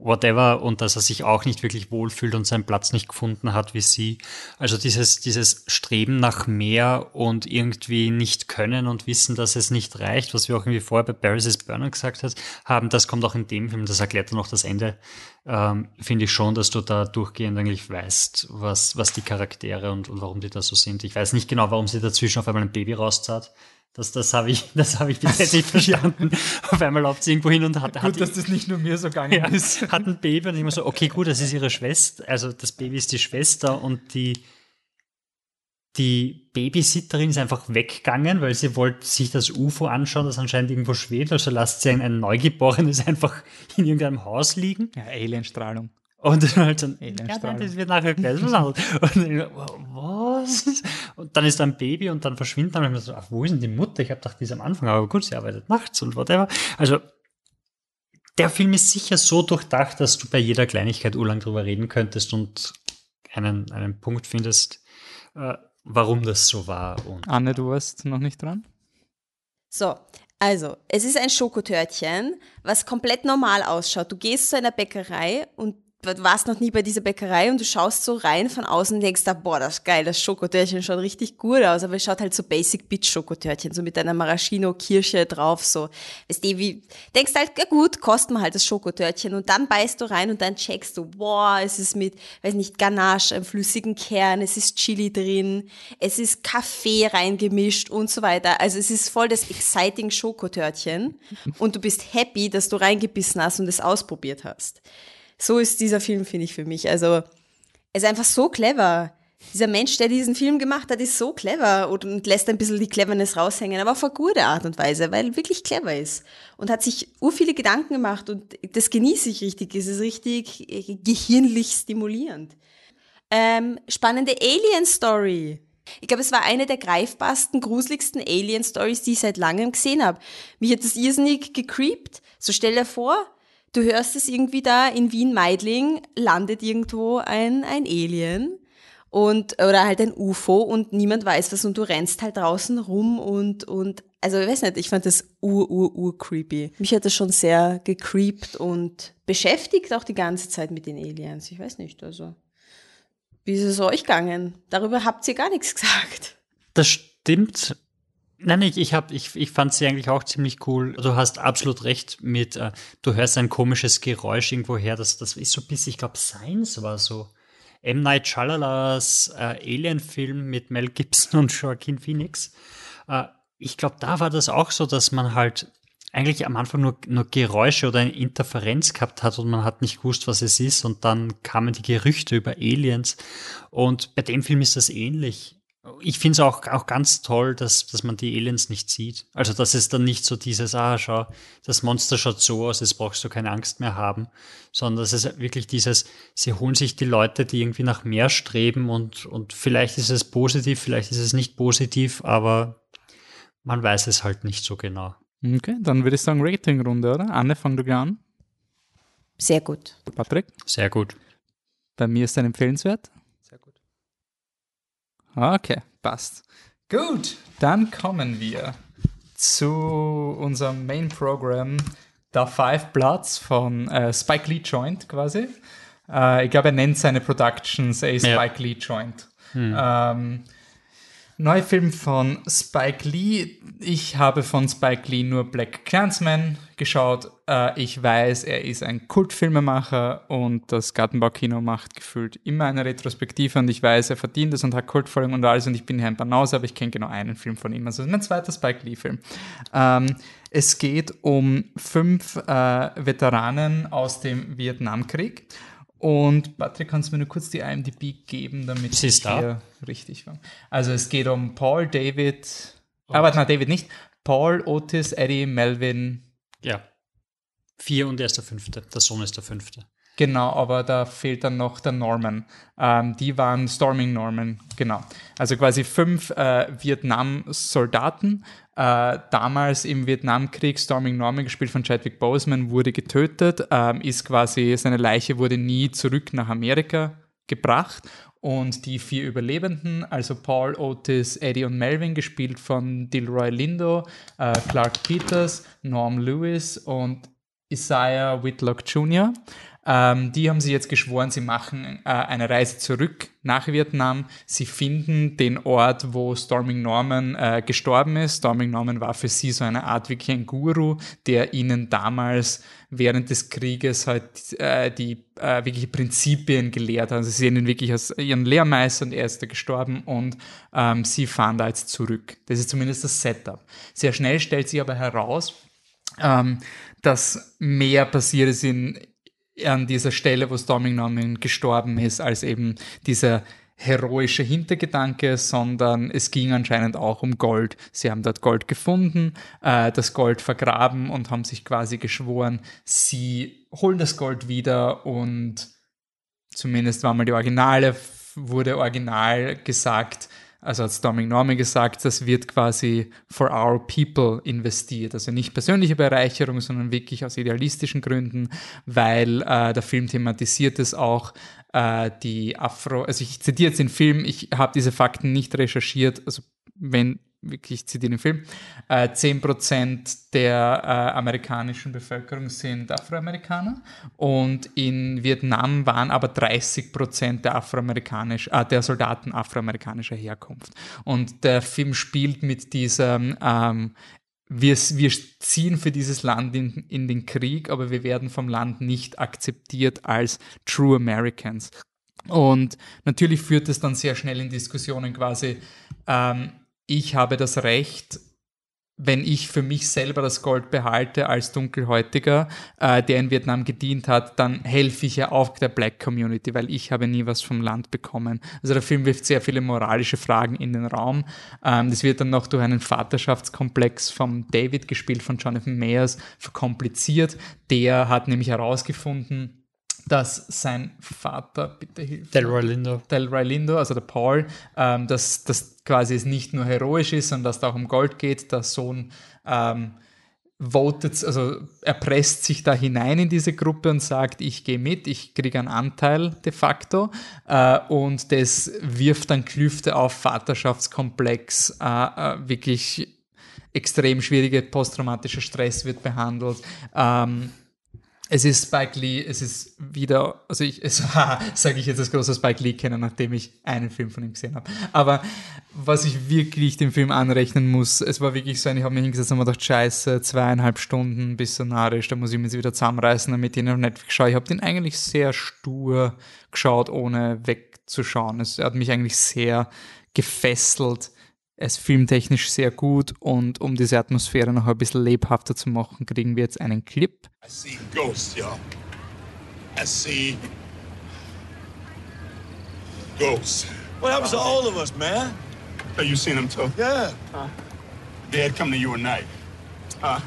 whatever und dass er sich auch nicht wirklich wohlfühlt und seinen Platz nicht gefunden hat wie sie. Also dieses, dieses Streben nach mehr und irgendwie nicht können und wissen, dass es nicht reicht, was wir auch irgendwie vorher bei Paris is Burner gesagt hat, haben, das kommt auch in dem Film, das erklärt dann noch das Ende, ähm, finde ich schon, dass du da durchgehend eigentlich weißt, was, was die Charaktere und, und warum die da so sind. Ich weiß nicht genau, warum sie dazwischen auf einmal ein Baby rauszahlt. Das, das habe ich, das habe ich bis jetzt nicht verstanden. Auf einmal läuft sie irgendwo hin und hat, hat, Gut, dass das nicht nur mir so gegangen ja, ist. hat ein Baby und ich immer so, okay, gut, das ist ihre Schwester, also das Baby ist die Schwester und die, die Babysitterin ist einfach weggegangen, weil sie wollte sich das UFO anschauen, das anscheinend irgendwo schwebt, also lasst sie ein, ein Neugeborenes einfach in irgendeinem Haus liegen. Ja, Alienstrahlung. Und dann halt ja, Alienstrahlung. nein, das wird nachher gleich was anderes. Und dann, ich so, was? Und dann ist da ein Baby und dann verschwindet dann. Und ich so, ach, wo ist denn die Mutter? Ich habe gedacht, die ist am Anfang, aber gut, sie arbeitet nachts und whatever. Also, der Film ist sicher so durchdacht, dass du bei jeder Kleinigkeit urlang drüber reden könntest und einen, einen Punkt findest, äh, warum das so war. Und Anne, du warst noch nicht dran? So, also, es ist ein Schokotörtchen, was komplett normal ausschaut. Du gehst zu einer Bäckerei und du warst noch nie bei dieser Bäckerei und du schaust so rein von außen und denkst da, boah, das ist geil, das Schokotörtchen schaut richtig gut aus, aber es schaut halt so Basic Bitch Schokotörtchen, so mit einer Maraschino-Kirsche drauf, so. Weißt du, wie, denkst halt, ja gut, kostet man halt das Schokotörtchen und dann beißt du rein und dann checkst du, boah, es ist mit, weiß nicht, Ganache, einem flüssigen Kern, es ist Chili drin, es ist Kaffee reingemischt und so weiter. Also es ist voll das exciting Schokotörtchen und du bist happy, dass du reingebissen hast und es ausprobiert hast so ist dieser Film, finde ich, für mich. Also, er ist einfach so clever. Dieser Mensch, der diesen Film gemacht hat, ist so clever und, und lässt ein bisschen die Cleverness raushängen, aber auf eine gute Art und Weise, weil er wirklich clever ist und hat sich ur viele Gedanken gemacht und das genieße ich richtig. Es ist richtig gehirnlich stimulierend. Ähm, spannende Alien-Story. Ich glaube, es war eine der greifbarsten, gruseligsten Alien-Stories, die ich seit langem gesehen habe. Mich hat das irrsinnig gecreept. So stell dir vor, du hörst es irgendwie da in Wien-Meidling, landet irgendwo ein, ein Alien und, oder halt ein UFO und niemand weiß was und du rennst halt draußen rum und, und, also ich weiß nicht, ich fand das ur, ur, ur creepy. Mich hat das schon sehr gecreept und beschäftigt auch die ganze Zeit mit den Aliens. Ich weiß nicht, also. Wie ist es euch gegangen? Darüber habt ihr gar nichts gesagt. Das stimmt. Nein, ich, ich, hab, ich, ich fand sie eigentlich auch ziemlich cool. Du hast absolut recht mit, äh, du hörst ein komisches Geräusch irgendwoher. Das, das ist so ein bisschen, ich glaube, Science war so. M. Night Shyamalan's äh, Alien-Film mit Mel Gibson und Joaquin Phoenix. Äh, ich glaube, da war das auch so, dass man halt eigentlich am Anfang nur, nur Geräusche oder eine Interferenz gehabt hat und man hat nicht gewusst, was es ist und dann kamen die Gerüchte über Aliens und bei dem Film ist das ähnlich ich finde es auch, auch ganz toll, dass, dass man die Aliens nicht sieht. Also, dass es dann nicht so dieses, ah, schau, das Monster schaut so aus, jetzt brauchst du keine Angst mehr haben, sondern dass es wirklich dieses, sie holen sich die Leute, die irgendwie nach mehr streben und, und vielleicht ist es positiv, vielleicht ist es nicht positiv, aber man weiß es halt nicht so genau. Okay, dann würde ich sagen Ratingrunde, oder? Anne, fang du gleich an. Sehr gut. Patrick? Sehr gut. Bei mir ist ein empfehlenswert. Okay, passt. Gut, dann kommen wir zu unserem Main Program, The Five Bloods von äh, Spike Lee Joint quasi. Äh, ich glaube, er nennt seine Productions a Spike ja. Lee Joint. Hm. Ähm, Neuer Film von Spike Lee. Ich habe von Spike Lee nur Black Clansman geschaut. Äh, ich weiß, er ist ein Kultfilmemacher und das Gartenbaukino macht gefühlt immer eine Retrospektive und ich weiß, er verdient es und hat Kultfolgen und alles und ich bin Herrn Banause, aber ich kenne genau einen Film von ihm. Also mein zweiter Spike Lee-Film. Ähm, es geht um fünf äh, Veteranen aus dem Vietnamkrieg und Patrick, kannst du mir nur kurz die IMDb geben, damit Sie ist hier richtig war. Also es geht um Paul, David, oh. aber nein, David nicht. Paul, Otis, Eddie, Melvin. Ja. Vier und er ist der fünfte. Der Sohn ist der fünfte. Genau, aber da fehlt dann noch der Norman. Ähm, die waren Storming Norman, genau. Also quasi fünf äh, Vietnam-Soldaten. Äh, damals im Vietnamkrieg, Storming Norman, gespielt von Chadwick Boseman, wurde getötet. Ähm, ist quasi, seine Leiche wurde nie zurück nach Amerika gebracht. Und die vier Überlebenden, also Paul, Otis, Eddie und Melvin, gespielt von Dilroy Lindo, äh, Clark Peters, Norm Lewis und Isaiah Whitlock Jr., ähm, die haben sie jetzt geschworen, sie machen äh, eine Reise zurück nach Vietnam. Sie finden den Ort, wo Storming Norman äh, gestorben ist. Storming Norman war für sie so eine Art wirklich ein Guru, der ihnen damals während des Krieges halt äh, die äh, wirkliche Prinzipien gelehrt hat. Also sie sehen ihn wirklich als ihren Lehrmeister und er ist da gestorben und ähm, sie fahren da jetzt zurück. Das ist zumindest das Setup. Sehr schnell stellt sich aber heraus, ähm, dass mehr passiert ist in an dieser Stelle, wo Storming gestorben ist, als eben dieser heroische Hintergedanke, sondern es ging anscheinend auch um Gold. Sie haben dort Gold gefunden, äh, das Gold vergraben und haben sich quasi geschworen, sie holen das Gold wieder und zumindest war mal die Originale, wurde original gesagt, also hat Storming Norman gesagt, das wird quasi for our people investiert. Also nicht persönliche Bereicherung, sondern wirklich aus idealistischen Gründen, weil äh, der Film thematisiert es auch, äh, die Afro, also ich zitiere jetzt den Film, ich habe diese Fakten nicht recherchiert, also wenn wirklich zitiere den Film, äh, 10% der äh, amerikanischen Bevölkerung sind Afroamerikaner und in Vietnam waren aber 30% der, Afroamerikanisch, äh, der Soldaten afroamerikanischer Herkunft. Und der Film spielt mit diesem ähm, wir, wir ziehen für dieses Land in, in den Krieg, aber wir werden vom Land nicht akzeptiert als True Americans. Und natürlich führt es dann sehr schnell in Diskussionen quasi, ähm, ich habe das Recht, wenn ich für mich selber das Gold behalte als Dunkelhäutiger, äh, der in Vietnam gedient hat, dann helfe ich ja auch der Black Community, weil ich habe nie was vom Land bekommen. Also der Film wirft sehr viele moralische Fragen in den Raum. Ähm, das wird dann noch durch einen Vaterschaftskomplex von David gespielt, von Jonathan Mayers, verkompliziert. Der hat nämlich herausgefunden, dass sein Vater, bitte hilf Delroy Lindo. Delroy Lindo, also der Paul, ähm, dass das quasi es nicht nur heroisch ist, sondern dass da auch um Gold geht. Der Sohn ähm, votet, also erpresst sich da hinein in diese Gruppe und sagt, ich gehe mit, ich kriege einen Anteil de facto äh, und das wirft dann Klüfte auf Vaterschaftskomplex, äh, äh, wirklich extrem schwierige posttraumatischer Stress wird behandelt. Ähm, es ist Spike Lee, es ist wieder, also ich, sage ich jetzt als großer Spike Lee-Kenner, nachdem ich einen Film von ihm gesehen habe. Aber was ich wirklich dem Film anrechnen muss, es war wirklich so ich habe mich hingesetzt und mir gedacht, scheiße, zweieinhalb Stunden bis so narisch, da muss ich mich wieder zusammenreißen, damit ich ihn auf Netflix schaue. Ich habe den eigentlich sehr stur geschaut, ohne wegzuschauen. Es hat mich eigentlich sehr gefesselt er ist filmtechnisch sehr gut und um diese Atmosphäre noch ein bisschen lebhafter zu machen, kriegen wir jetzt einen Clip. I see ghosts, y'all. I see ghosts. What happens to all of us, man? So you seen them too? Yeah. Uh, Dad come to you at night. Uh,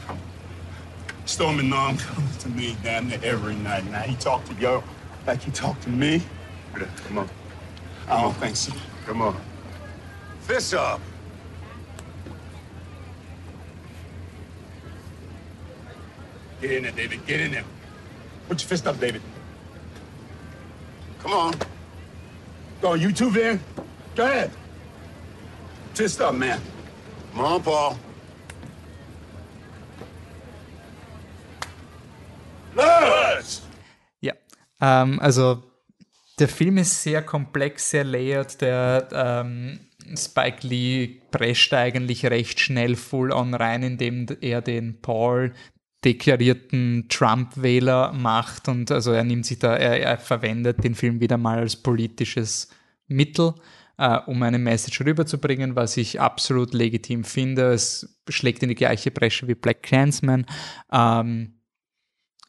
Storm and Norm comes to me damn near every night. Now he talked to you like he talked to me. Come on. I don't think so. Come on. Fist up. Get in there, David. Get in there. Put your fist up, David. Come on. Go, you two, Van. Go ahead. Fist up, man. Come on, Paul. Let's! Ja, ähm, also der Film ist sehr komplex, sehr layered. Der ähm, Spike Lee prescht eigentlich recht schnell full on rein, indem er den Paul deklarierten Trump-Wähler macht und also er nimmt sich da, er, er verwendet den Film wieder mal als politisches Mittel, äh, um eine Message rüberzubringen, was ich absolut legitim finde. Es schlägt in die gleiche Bresche wie Black Clansman. Ähm,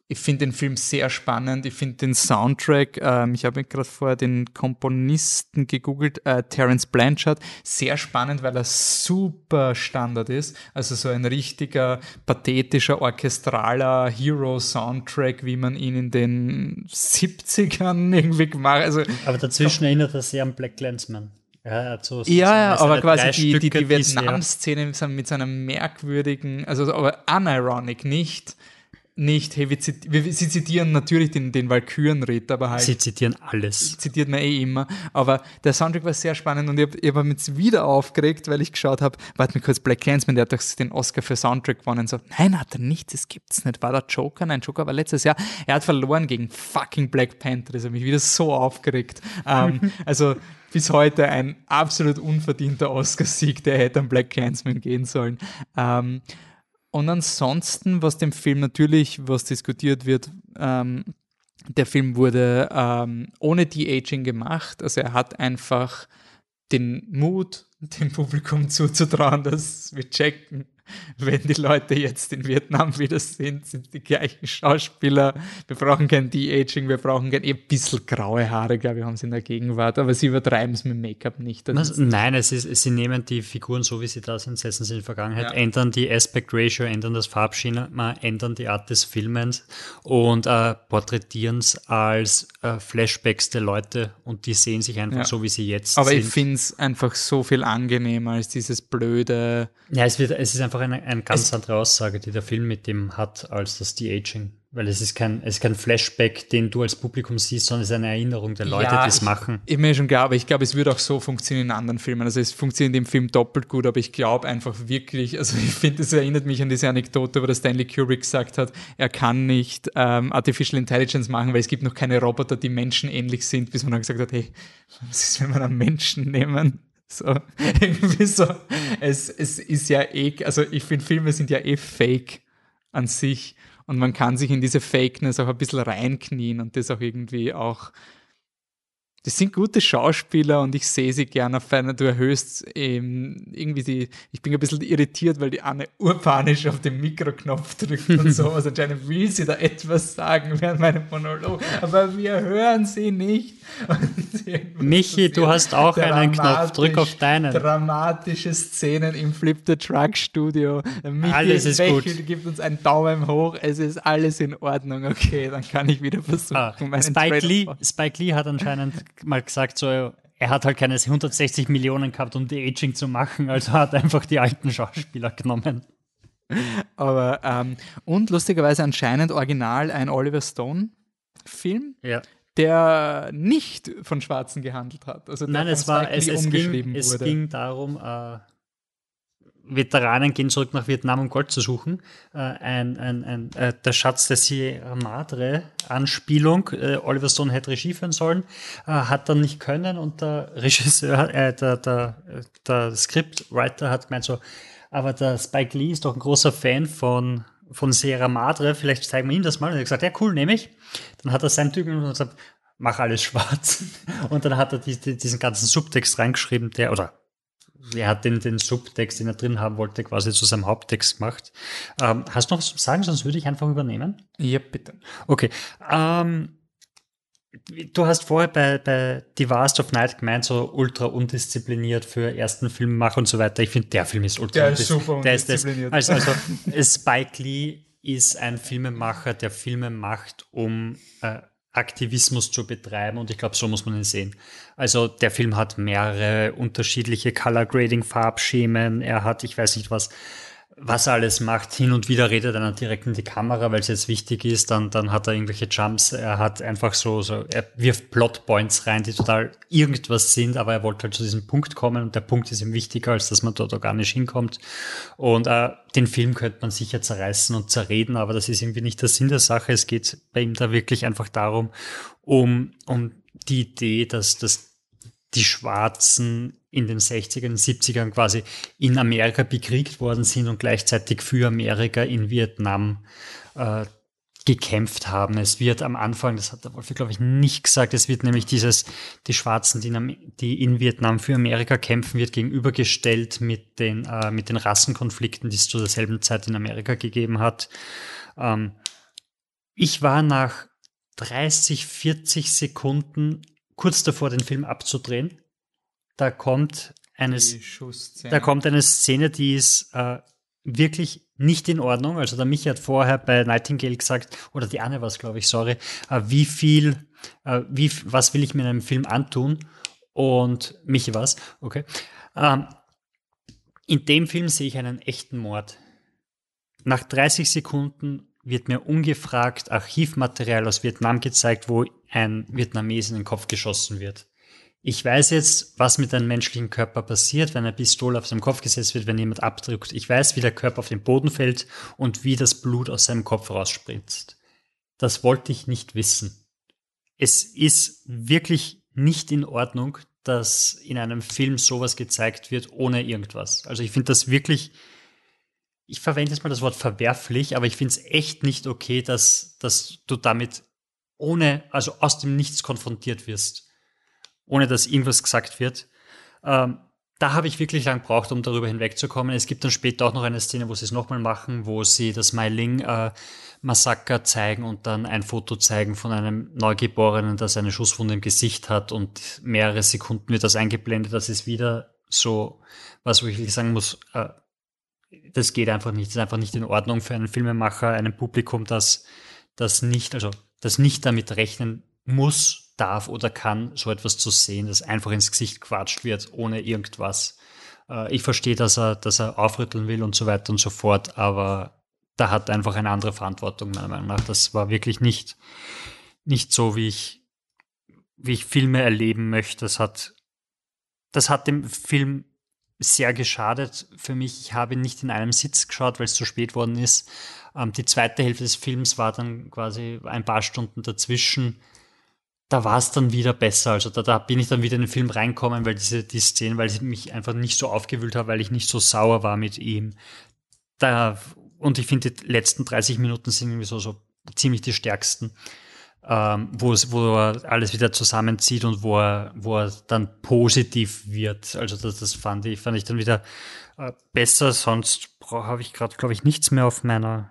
ich finde den Film sehr spannend. Ich finde den Soundtrack, ähm, ich habe gerade vorher den Komponisten gegoogelt, äh, Terence Blanchard, sehr spannend, weil er super Standard ist. Also so ein richtiger pathetischer, orchestraler Hero-Soundtrack, wie man ihn in den 70ern irgendwie gemacht hat. Also, Aber dazwischen erinnert er sehr an Black Clansman. Ja, so, so, ja, so aber quasi die, die, die Vietnam-Szene mit seinem merkwürdigen, also aber unironic, nicht nicht, hey, wir, zit wir, sie zitieren natürlich den, den Valkyrenritt, aber halt. Sie zitieren alles. Zitiert man eh immer. Aber der Soundtrack war sehr spannend und ich habe hab mich jetzt wieder aufgeregt, weil ich geschaut habe, warte mal kurz, Black Clansman, der hat doch den Oscar für Soundtrack gewonnen. So, nein, hat er nicht, das gibt's nicht. War der Joker? Nein, Joker war letztes Jahr. Er hat verloren gegen fucking Black Panther. Das hat mich wieder so aufgeregt. ähm, also, bis heute ein absolut unverdienter Oscar-Sieg, der hätte an Black Clansman gehen sollen. Ähm, und ansonsten, was dem Film natürlich, was diskutiert wird, ähm, der Film wurde ähm, ohne De-Aging gemacht. Also er hat einfach den Mut, dem Publikum zuzutrauen, dass wir checken, wenn die Leute jetzt in Vietnam wieder sind, sind die gleichen Schauspieler. Wir brauchen kein De-Aging, wir brauchen kein, eh ein bisschen graue Haare, glaube ich, haben sie in der Gegenwart, aber sie übertreiben es mit Make-up nicht. Also, nein, es ist, sie nehmen die Figuren so, wie sie da sind, setzen sie in die Vergangenheit, ja. ändern die Aspect Ratio, ändern das Farbschema, ändern die Art des Filmens und äh, porträtieren es als äh, Flashbacks der Leute und die sehen sich einfach ja. so, wie sie jetzt aber sind. Aber ich finde es einfach so viel angenehmer als dieses blöde. Ja, es, wird, es ist einfach eine, eine ganz andere Aussage, die der Film mit dem hat, als das De-Aging. Weil es ist kein, es ist kein Flashback, den du als Publikum siehst, sondern es ist eine Erinnerung der Leute, ja, die es machen. Ich mir schon klar, aber ich glaube, es würde auch so funktionieren in anderen Filmen. Also es funktioniert im Film doppelt gut, aber ich glaube einfach wirklich, also ich finde, es erinnert mich an diese Anekdote, wo der Stanley Kubrick gesagt hat, er kann nicht ähm, Artificial Intelligence machen, weil es gibt noch keine Roboter, die menschenähnlich sind, bis man dann gesagt hat, hey, was ist, wenn wir einen Menschen nehmen? So, irgendwie so. Es, es ist ja eh, also ich finde, Filme sind ja eh fake an sich und man kann sich in diese Fakeness auch ein bisschen reinknien und das auch irgendwie auch das sind gute Schauspieler und ich sehe sie gerne auf einer, du erhöhst ähm, irgendwie die, ich bin ein bisschen irritiert, weil die Anne urpanisch auf den Mikroknopf drückt und so, also anscheinend will sie da etwas sagen während meinem Monolog, aber wir hören sie nicht. Michi, du hast auch einen Knopf, drück auf deinen. Dramatische Szenen im Flip the Truck Studio. Michi alles ist gut. gibt uns einen Daumen hoch, es ist alles in Ordnung, okay, dann kann ich wieder versuchen. Ah, Spike, Lee, Spike Lee hat anscheinend mal gesagt, so, er hat halt keine 160 Millionen gehabt, um die Aging zu machen, also hat einfach die alten Schauspieler genommen. Aber, ähm, und lustigerweise anscheinend original ein Oliver Stone-Film. Ja. Der nicht von Schwarzen gehandelt hat. Also Nein, es war, es, es, ging, es ging darum, äh, Veteranen gehen zurück nach Vietnam, um Gold zu suchen. Äh, ein, ein, ein, äh, der Schatz der Sierra Madre Anspielung. Äh, Oliver Stone hätte Regie führen sollen, äh, hat dann nicht können und der Regisseur, äh, der, der, der Scriptwriter hat gemeint so, aber der Spike Lee ist doch ein großer Fan von, von Sierra Madre, vielleicht zeigen wir ihm das mal. Und er hat gesagt, ja cool, nehme ich. Dann hat er sein Tügel und gesagt, mach alles schwarz. Und dann hat er die, die, diesen ganzen Subtext reingeschrieben, der, oder er hat den, den Subtext, den er drin haben wollte, quasi zu seinem Haupttext gemacht. Ähm, hast du noch was zu sagen, sonst würde ich einfach übernehmen? Ja, bitte. Okay. Ähm, du hast vorher bei, bei The Vast of Night gemeint, so ultra undiszipliniert für ersten Filmemacher und so weiter. Ich finde, der Film ist ultra der ist super der undiszipliniert. Ist das, also, also Spike Lee ist ein Filmemacher, der Filme macht, um äh, Aktivismus zu betreiben und ich glaube, so muss man ihn sehen. Also der Film hat mehrere unterschiedliche Color Grading Farbschemen, er hat, ich weiß nicht was, was er alles macht. Hin und wieder redet er direkt in die Kamera, weil es jetzt wichtig ist. Dann, dann hat er irgendwelche Jumps. Er hat einfach so, so, er wirft Plotpoints rein, die total irgendwas sind, aber er wollte halt zu diesem Punkt kommen und der Punkt ist ihm wichtiger, als dass man dort organisch hinkommt. Und äh, den Film könnte man sicher zerreißen und zerreden, aber das ist irgendwie nicht der Sinn der Sache. Es geht bei ihm da wirklich einfach darum, um, um die Idee, dass, dass die Schwarzen in den 60ern, 70ern quasi in Amerika bekriegt worden sind und gleichzeitig für Amerika in Vietnam äh, gekämpft haben. Es wird am Anfang, das hat der Wolf, glaube ich, nicht gesagt, es wird nämlich dieses, die Schwarzen, die in, Vietnam für Amerika kämpfen, wird gegenübergestellt mit den, äh, mit den Rassenkonflikten, die es zu derselben Zeit in Amerika gegeben hat. Ähm, ich war nach 30, 40 Sekunden kurz davor, den Film abzudrehen. Da kommt eine, da kommt eine Szene, die ist äh, wirklich nicht in Ordnung. Also der Michi hat vorher bei Nightingale gesagt, oder die Anne war es, glaube ich, sorry, äh, wie viel, äh, wie, was will ich mir in einem Film antun? Und Michi was, okay. Ähm, in dem Film sehe ich einen echten Mord. Nach 30 Sekunden wird mir ungefragt Archivmaterial aus Vietnam gezeigt, wo ein Vietnames in den Kopf geschossen wird. Ich weiß jetzt, was mit einem menschlichen Körper passiert, wenn eine Pistole auf seinem Kopf gesetzt wird, wenn jemand abdrückt. Ich weiß, wie der Körper auf den Boden fällt und wie das Blut aus seinem Kopf rausspritzt. Das wollte ich nicht wissen. Es ist wirklich nicht in Ordnung, dass in einem Film sowas gezeigt wird, ohne irgendwas. Also ich finde das wirklich, ich verwende jetzt mal das Wort verwerflich, aber ich finde es echt nicht okay, dass, dass du damit ohne, also aus dem Nichts konfrontiert wirst, ohne dass irgendwas gesagt wird. Ähm, da habe ich wirklich lang gebraucht, um darüber hinwegzukommen. Es gibt dann später auch noch eine Szene, wo sie es nochmal machen, wo sie das Ling äh, zeigen und dann ein Foto zeigen von einem Neugeborenen, das eine Schusswunde im Gesicht hat und mehrere Sekunden wird das eingeblendet. Das ist wieder so, was wo ich wirklich sagen muss, äh, das geht einfach nicht. Das ist einfach nicht in Ordnung für einen Filmemacher, einem Publikum, das, das nicht, also das nicht damit rechnen muss, darf oder kann, so etwas zu sehen, das einfach ins Gesicht quatscht wird, ohne irgendwas. Äh, ich verstehe, dass er, dass er aufrütteln will und so weiter und so fort, aber da hat einfach eine andere Verantwortung, meiner Meinung nach. Das war wirklich nicht, nicht so, wie ich, wie ich Filme erleben möchte. Das hat, das hat dem Film sehr geschadet für mich. Ich habe nicht in einem Sitz geschaut, weil es zu spät worden ist. Ähm, die zweite Hälfte des Films war dann quasi ein paar Stunden dazwischen da war es dann wieder besser. Also da, da bin ich dann wieder in den Film reinkommen, weil diese die Szene, weil ich mich einfach nicht so aufgewühlt habe, weil ich nicht so sauer war mit ihm. Da, und ich finde, die letzten 30 Minuten sind irgendwie so, so ziemlich die stärksten, ähm, wo, es, wo er alles wieder zusammenzieht und wo er, wo er dann positiv wird. Also das, das fand ich, fand ich dann wieder äh, besser. Sonst habe ich gerade, glaube ich, nichts mehr auf meiner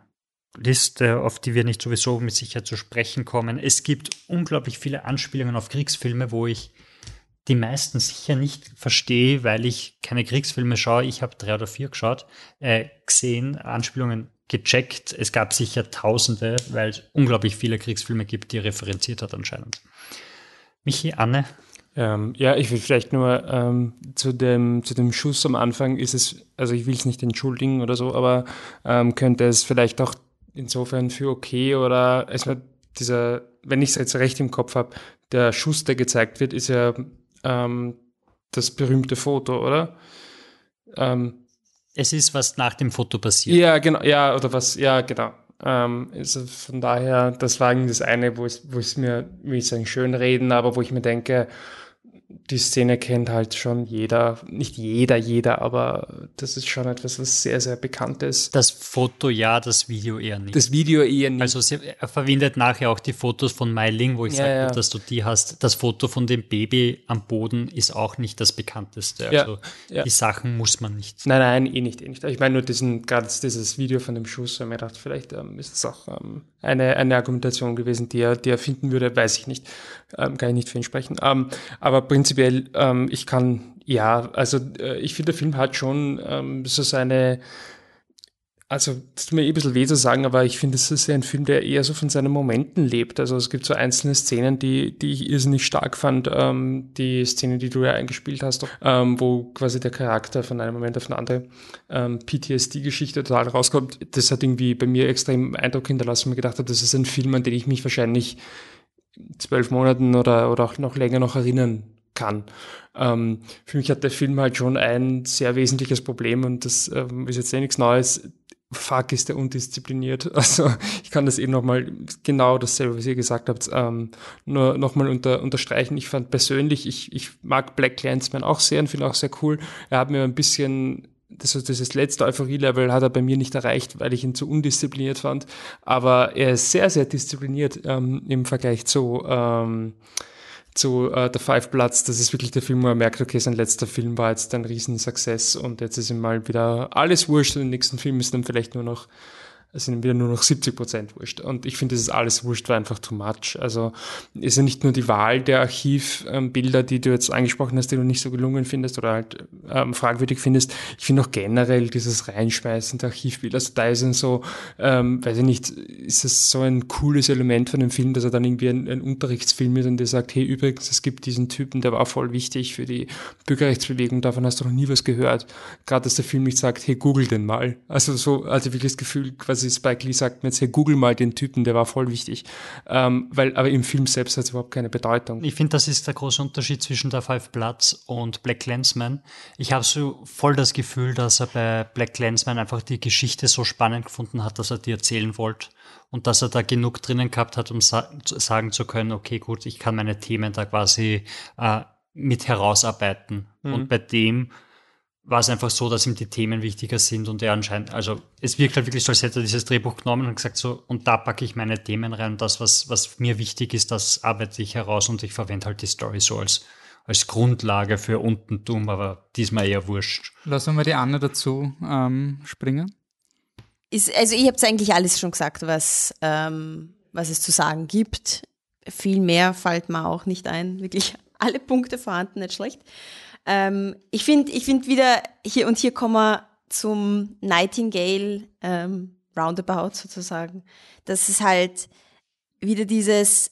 Liste, auf die wir nicht sowieso mit Sicherheit zu sprechen kommen. Es gibt unglaublich viele Anspielungen auf Kriegsfilme, wo ich die meisten sicher nicht verstehe, weil ich keine Kriegsfilme schaue. Ich habe drei oder vier geschaut, äh, gesehen, Anspielungen gecheckt. Es gab sicher Tausende, weil es unglaublich viele Kriegsfilme gibt, die er referenziert hat anscheinend. Michi, Anne? Ähm, ja, ich will vielleicht nur ähm, zu, dem, zu dem Schuss am Anfang ist es, also ich will es nicht entschuldigen oder so, aber ähm, könnte es vielleicht auch insofern für okay oder also dieser, wenn ich es jetzt recht im Kopf habe, der Schuss, der gezeigt wird, ist ja ähm, das berühmte Foto, oder? Ähm, es ist, was nach dem Foto passiert. Ja, genau, ja, oder was, ja, genau. Ähm, also von daher, das war das eine, wo es, wo es mir, wie ich sagen, schön reden, aber wo ich mir denke, die Szene kennt halt schon jeder, nicht jeder, jeder, aber das ist schon etwas, was sehr, sehr bekannt ist. Das Foto ja, das Video eher nicht. Das Video eher nicht. Also sie, er verwendet nachher auch die Fotos von Mai Ling, wo ich ja, sage, ja. dass du die hast. Das Foto von dem Baby am Boden ist auch nicht das bekannteste. Also ja, die Sachen muss man nicht. Nein, nein, eh nicht, eh nicht. Ich meine nur diesen, gerade dieses Video von dem Schuss, weil mir gedacht, vielleicht ähm, ist es auch ähm, eine, eine Argumentation gewesen, die er, die er finden würde, weiß ich nicht. Ähm, kann ich nicht für ihn sprechen. Ähm, aber prinzipiell, ähm, ich kann, ja, also äh, ich finde, der Film hat schon ähm, so seine, also das tut mir eh ein bisschen weh zu sagen, aber ich finde, es ist ja ein Film, der eher so von seinen Momenten lebt. Also es gibt so einzelne Szenen, die, die ich irrsinnig stark fand. Ähm, die Szene, die du ja eingespielt hast, ähm, wo quasi der Charakter von einem Moment auf den anderen ähm, PTSD-Geschichte total rauskommt. Das hat irgendwie bei mir extrem Eindruck hinterlassen. Mir gedacht habe, das ist ein Film, an den ich mich wahrscheinlich zwölf Monaten oder, oder auch noch länger noch erinnern kann. Ähm, für mich hat der Film halt schon ein sehr wesentliches Problem und das ähm, ist jetzt eh nichts Neues. Fuck ist der undiszipliniert. Also ich kann das eben nochmal genau dasselbe, was ihr gesagt habt, ähm, nur nochmal unter, unterstreichen. Ich fand persönlich, ich, ich mag Black Clansman auch sehr und finde auch sehr cool. Er hat mir ein bisschen das, dieses letzte Euphorie-Level hat er bei mir nicht erreicht, weil ich ihn zu undiszipliniert fand. Aber er ist sehr, sehr diszipliniert ähm, im Vergleich zu, ähm, zu äh, The Five Bloods. Das ist wirklich der Film, wo er merkt, okay, sein letzter Film war jetzt ein Riesen-Success und jetzt ist ihm mal wieder alles wurscht und im nächsten Film ist dann vielleicht nur noch es sind wieder nur noch 70 Prozent wurscht. Und ich finde, das ist alles wurscht, war einfach too much. Also ist ja nicht nur die Wahl der Archivbilder, die du jetzt angesprochen hast, die du nicht so gelungen findest oder halt ähm, fragwürdig findest. Ich finde auch generell dieses Reinschmeißen der Archivbilder. Also da ist ein so, ähm, weiß ich nicht, ist es so ein cooles Element von dem Film, dass er dann irgendwie ein, ein Unterrichtsfilm ist und der sagt, hey, übrigens, es gibt diesen Typen, der war voll wichtig für die Bürgerrechtsbewegung, davon hast du noch nie was gehört. Gerade, dass der Film nicht sagt, hey, google den mal. Also so, also wirklich das Gefühl, quasi quasi Spike Lee sagt mir jetzt, hey, google mal den Typen, der war voll wichtig. Ähm, weil, aber im Film selbst hat es überhaupt keine Bedeutung. Ich finde, das ist der große Unterschied zwischen der Five Bloods und Black Lensman. Ich habe so voll das Gefühl, dass er bei Black Lensman einfach die Geschichte so spannend gefunden hat, dass er die erzählen wollte und dass er da genug drinnen gehabt hat, um sa sagen zu können, okay, gut, ich kann meine Themen da quasi äh, mit herausarbeiten. Mhm. Und bei dem war es einfach so, dass ihm die Themen wichtiger sind und er anscheinend, also es wirkt halt wirklich so, als hätte er dieses Drehbuch genommen und gesagt so, und da packe ich meine Themen rein und das, was, was mir wichtig ist, das arbeite ich heraus und ich verwende halt die Story so als, als Grundlage für Untentum, aber diesmal eher wurscht. Lassen wir die Anne dazu ähm, springen. Ist, also ich habe es eigentlich alles schon gesagt, was, ähm, was es zu sagen gibt. Viel mehr fällt mir auch nicht ein. Wirklich alle Punkte vorhanden, nicht schlecht. Ähm, ich finde ich find wieder hier und hier kommen wir zum Nightingale ähm, Roundabout sozusagen. Das ist halt wieder dieses,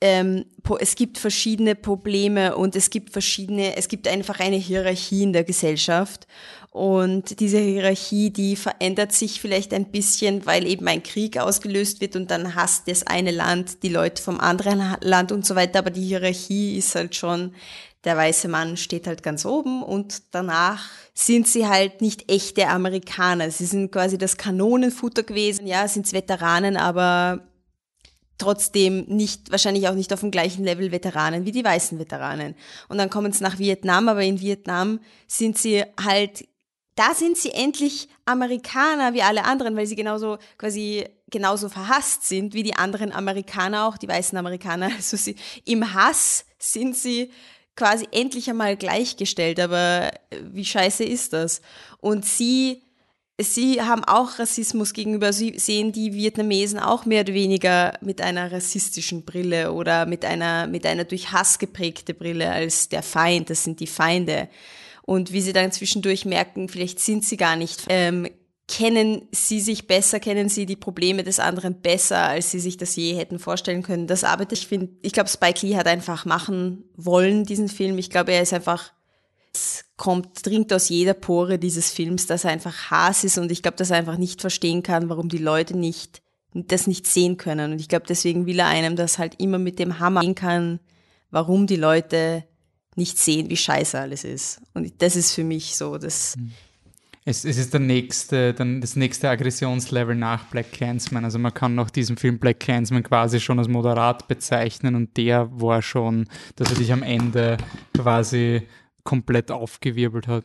ähm, es gibt verschiedene Probleme und es gibt verschiedene, es gibt einfach eine Hierarchie in der Gesellschaft. Und diese Hierarchie, die verändert sich vielleicht ein bisschen, weil eben ein Krieg ausgelöst wird und dann hasst das eine Land die Leute vom anderen Land und so weiter. Aber die Hierarchie ist halt schon, der weiße Mann steht halt ganz oben und danach sind sie halt nicht echte Amerikaner. Sie sind quasi das Kanonenfutter gewesen, ja, sind Veteranen, aber trotzdem nicht, wahrscheinlich auch nicht auf dem gleichen Level Veteranen wie die weißen Veteranen. Und dann kommen sie nach Vietnam, aber in Vietnam sind sie halt, da sind sie endlich Amerikaner wie alle anderen, weil sie genauso quasi genauso verhasst sind wie die anderen Amerikaner auch, die weißen Amerikaner. Also sie, im Hass sind sie quasi endlich einmal gleichgestellt, aber wie scheiße ist das? Und sie Sie haben auch Rassismus gegenüber, Sie sehen die Vietnamesen auch mehr oder weniger mit einer rassistischen Brille oder mit einer, mit einer durch Hass geprägte Brille als der Feind, das sind die Feinde. Und wie Sie dann zwischendurch merken, vielleicht sind Sie gar nicht, ähm, kennen Sie sich besser, kennen Sie die Probleme des anderen besser, als Sie sich das je hätten vorstellen können. Das arbeitet, ich finde, ich glaube, Spike Lee hat einfach machen wollen, diesen Film. Ich glaube, er ist einfach es kommt, dringt aus jeder Pore dieses Films, dass er einfach Hass ist und ich glaube, dass er einfach nicht verstehen kann, warum die Leute nicht, das nicht sehen können. Und ich glaube, deswegen will er einem das halt immer mit dem Hammer sehen kann, warum die Leute nicht sehen, wie scheiße alles ist. Und das ist für mich so, das. Es, es ist der nächste, dann das nächste Aggressionslevel nach Black Clansman. Also man kann noch diesen Film Black Clansman quasi schon als moderat bezeichnen und der war schon, dass er dich am Ende quasi komplett aufgewirbelt hat.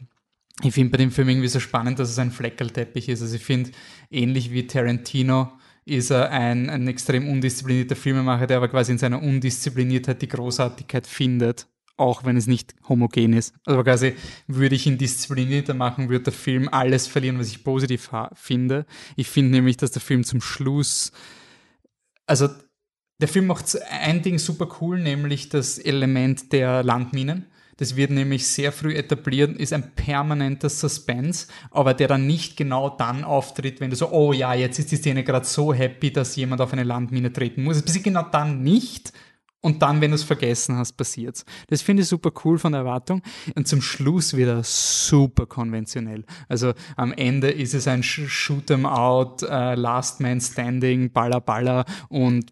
Ich finde bei dem Film irgendwie so spannend, dass es ein Fleckerlteppich ist. Also ich finde, ähnlich wie Tarantino ist er ein, ein extrem undisziplinierter Filmemacher, der aber quasi in seiner Undiszipliniertheit die Großartigkeit findet, auch wenn es nicht homogen ist. Also quasi würde ich ihn disziplinierter machen, würde der Film alles verlieren, was ich positiv finde. Ich finde nämlich, dass der Film zum Schluss, also der Film macht ein Ding super cool, nämlich das Element der Landminen das wird nämlich sehr früh etabliert, ist ein permanenter Suspense, aber der dann nicht genau dann auftritt, wenn du so, oh ja, jetzt ist die Szene gerade so happy, dass jemand auf eine Landmine treten muss. Es passiert genau dann nicht, und dann, wenn du es vergessen hast, passiert's. Das finde ich super cool von der Erwartung. Und zum Schluss wieder super konventionell. Also am Ende ist es ein Shoot'em Out, uh, Last Man Standing, Baller Baller und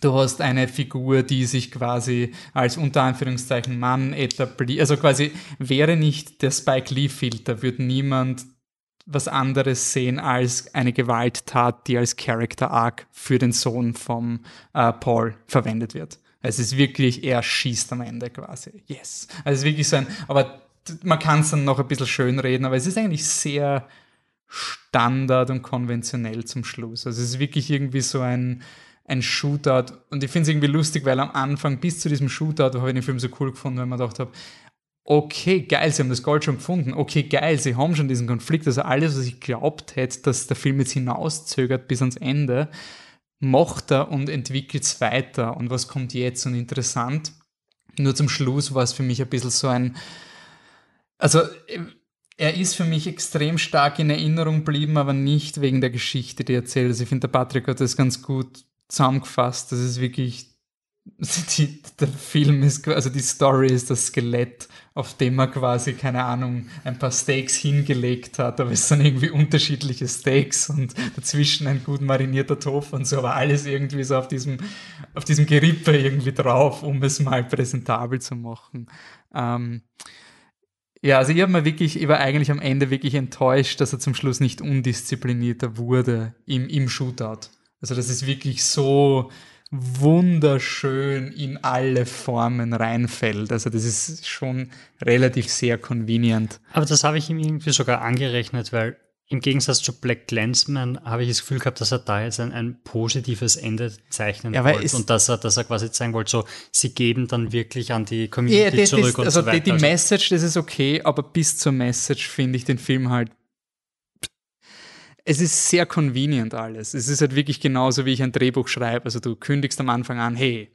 Du hast eine Figur, die sich quasi als unter Anführungszeichen Mann etabliert. Also quasi wäre nicht der Spike Lee-Filter, würde niemand was anderes sehen als eine Gewalttat, die als Character Arc für den Sohn vom äh, Paul verwendet wird. Es ist wirklich, er schießt am Ende quasi. Yes. Also es ist wirklich so ein, aber man kann es dann noch ein bisschen schön reden, aber es ist eigentlich sehr standard und konventionell zum Schluss. Also es ist wirklich irgendwie so ein, ein Shootout. Und ich finde es irgendwie lustig, weil am Anfang bis zu diesem Shootout habe ich den Film so cool gefunden, weil man gedacht habe, okay, geil, sie haben das Gold schon gefunden. Okay, geil, sie haben schon diesen Konflikt. Also alles, was ich glaubt hätte, dass der Film jetzt hinauszögert bis ans Ende, macht er und entwickelt es weiter. Und was kommt jetzt? Und interessant, nur zum Schluss war es für mich ein bisschen so ein, also er ist für mich extrem stark in Erinnerung geblieben, aber nicht wegen der Geschichte, die er erzählt. Also ich finde, der Patrick hat das ganz gut zusammengefasst. Das ist wirklich, die, der Film ist, also die Story ist das Skelett, auf dem er quasi, keine Ahnung, ein paar Steaks hingelegt hat, aber es sind irgendwie unterschiedliche Steaks und dazwischen ein gut marinierter Tofu und so, aber alles irgendwie so auf diesem, auf diesem Gerippe irgendwie drauf, um es mal präsentabel zu machen. Ähm, ja, also ich habe mir wirklich, ich war eigentlich am Ende wirklich enttäuscht, dass er zum Schluss nicht undisziplinierter wurde im, im Shootout. Also das ist wirklich so wunderschön in alle Formen reinfällt. Also das ist schon relativ sehr convenient. Aber das habe ich ihm irgendwie sogar angerechnet, weil im Gegensatz zu Black Clansman habe ich das Gefühl gehabt, dass er da jetzt ein, ein positives Ende zeichnen Ja, wollte und dass er, dass er quasi zeigen wollte, so, sie geben dann wirklich an die Community Ja, das, zurück das, und also so weiter. die, die Message, das ist okay, aber bis zur Message finde ich den Film halt. Es ist sehr convenient alles. Es ist halt wirklich genauso, wie ich ein Drehbuch schreibe. Also du kündigst am Anfang an, hey,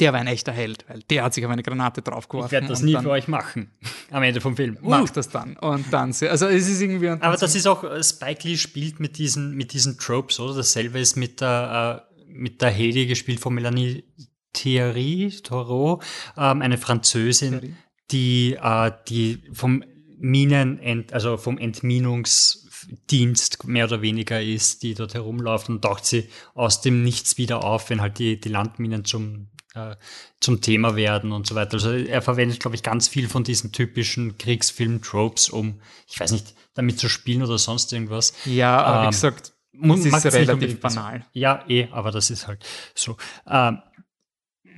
der war ein echter Held, weil der hat sich auf eine Granate draufgeworfen. ich werde das nie für euch machen. Am Ende vom Film. Uh. Macht das dann. Und dann, also es ist irgendwie. Aber das ist auch, äh, Spike Lee spielt mit diesen, mit diesen Tropes, oder? Dasselbe ist mit der, äh, mit der Heli gespielt von Melanie Thierry, Thoreau, ähm, eine Französin, die, äh, die vom Minen, also vom Entminungsdienst mehr oder weniger ist, die dort herumläuft und taucht sie aus dem Nichts wieder auf, wenn halt die, die Landminen zum, äh, zum Thema werden und so weiter. Also er verwendet, glaube ich, ganz viel von diesen typischen Kriegsfilm-Tropes, um, ich weiß nicht, damit zu spielen oder sonst irgendwas. Ja, aber wie Ähm, gesagt, mu- es ist relativ banal. Ja, eh, aber das ist halt so. Ähm,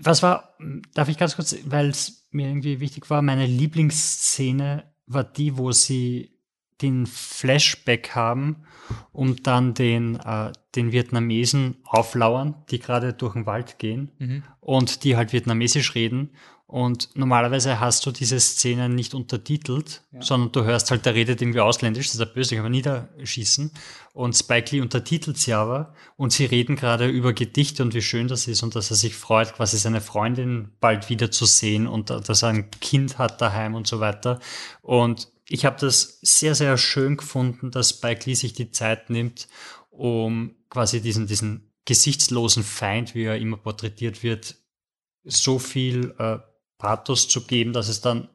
was war, darf ich ganz kurz, weil es mir irgendwie wichtig war, meine Lieblingsszene war die, wo sie den Flashback haben und dann den, äh, den Vietnamesen auflauern, die gerade durch den Wald gehen Mhm. und die halt vietnamesisch reden. Und normalerweise hast du diese Szene nicht untertitelt, sondern du hörst halt, der redet irgendwie ausländisch, das ist der Böse, aber niederschießen. Und Spike Lee untertitelt sie aber und sie reden gerade über Gedichte und wie schön das ist und dass er sich freut, quasi seine Freundin bald wieder zu sehen und dass er ein Kind hat daheim und so weiter. Und ich habe das sehr, sehr schön gefunden, dass Spike Lee sich die Zeit nimmt, um quasi diesen, diesen gesichtslosen Feind, wie er immer porträtiert wird, so viel äh, Pathos zu geben, dass es dann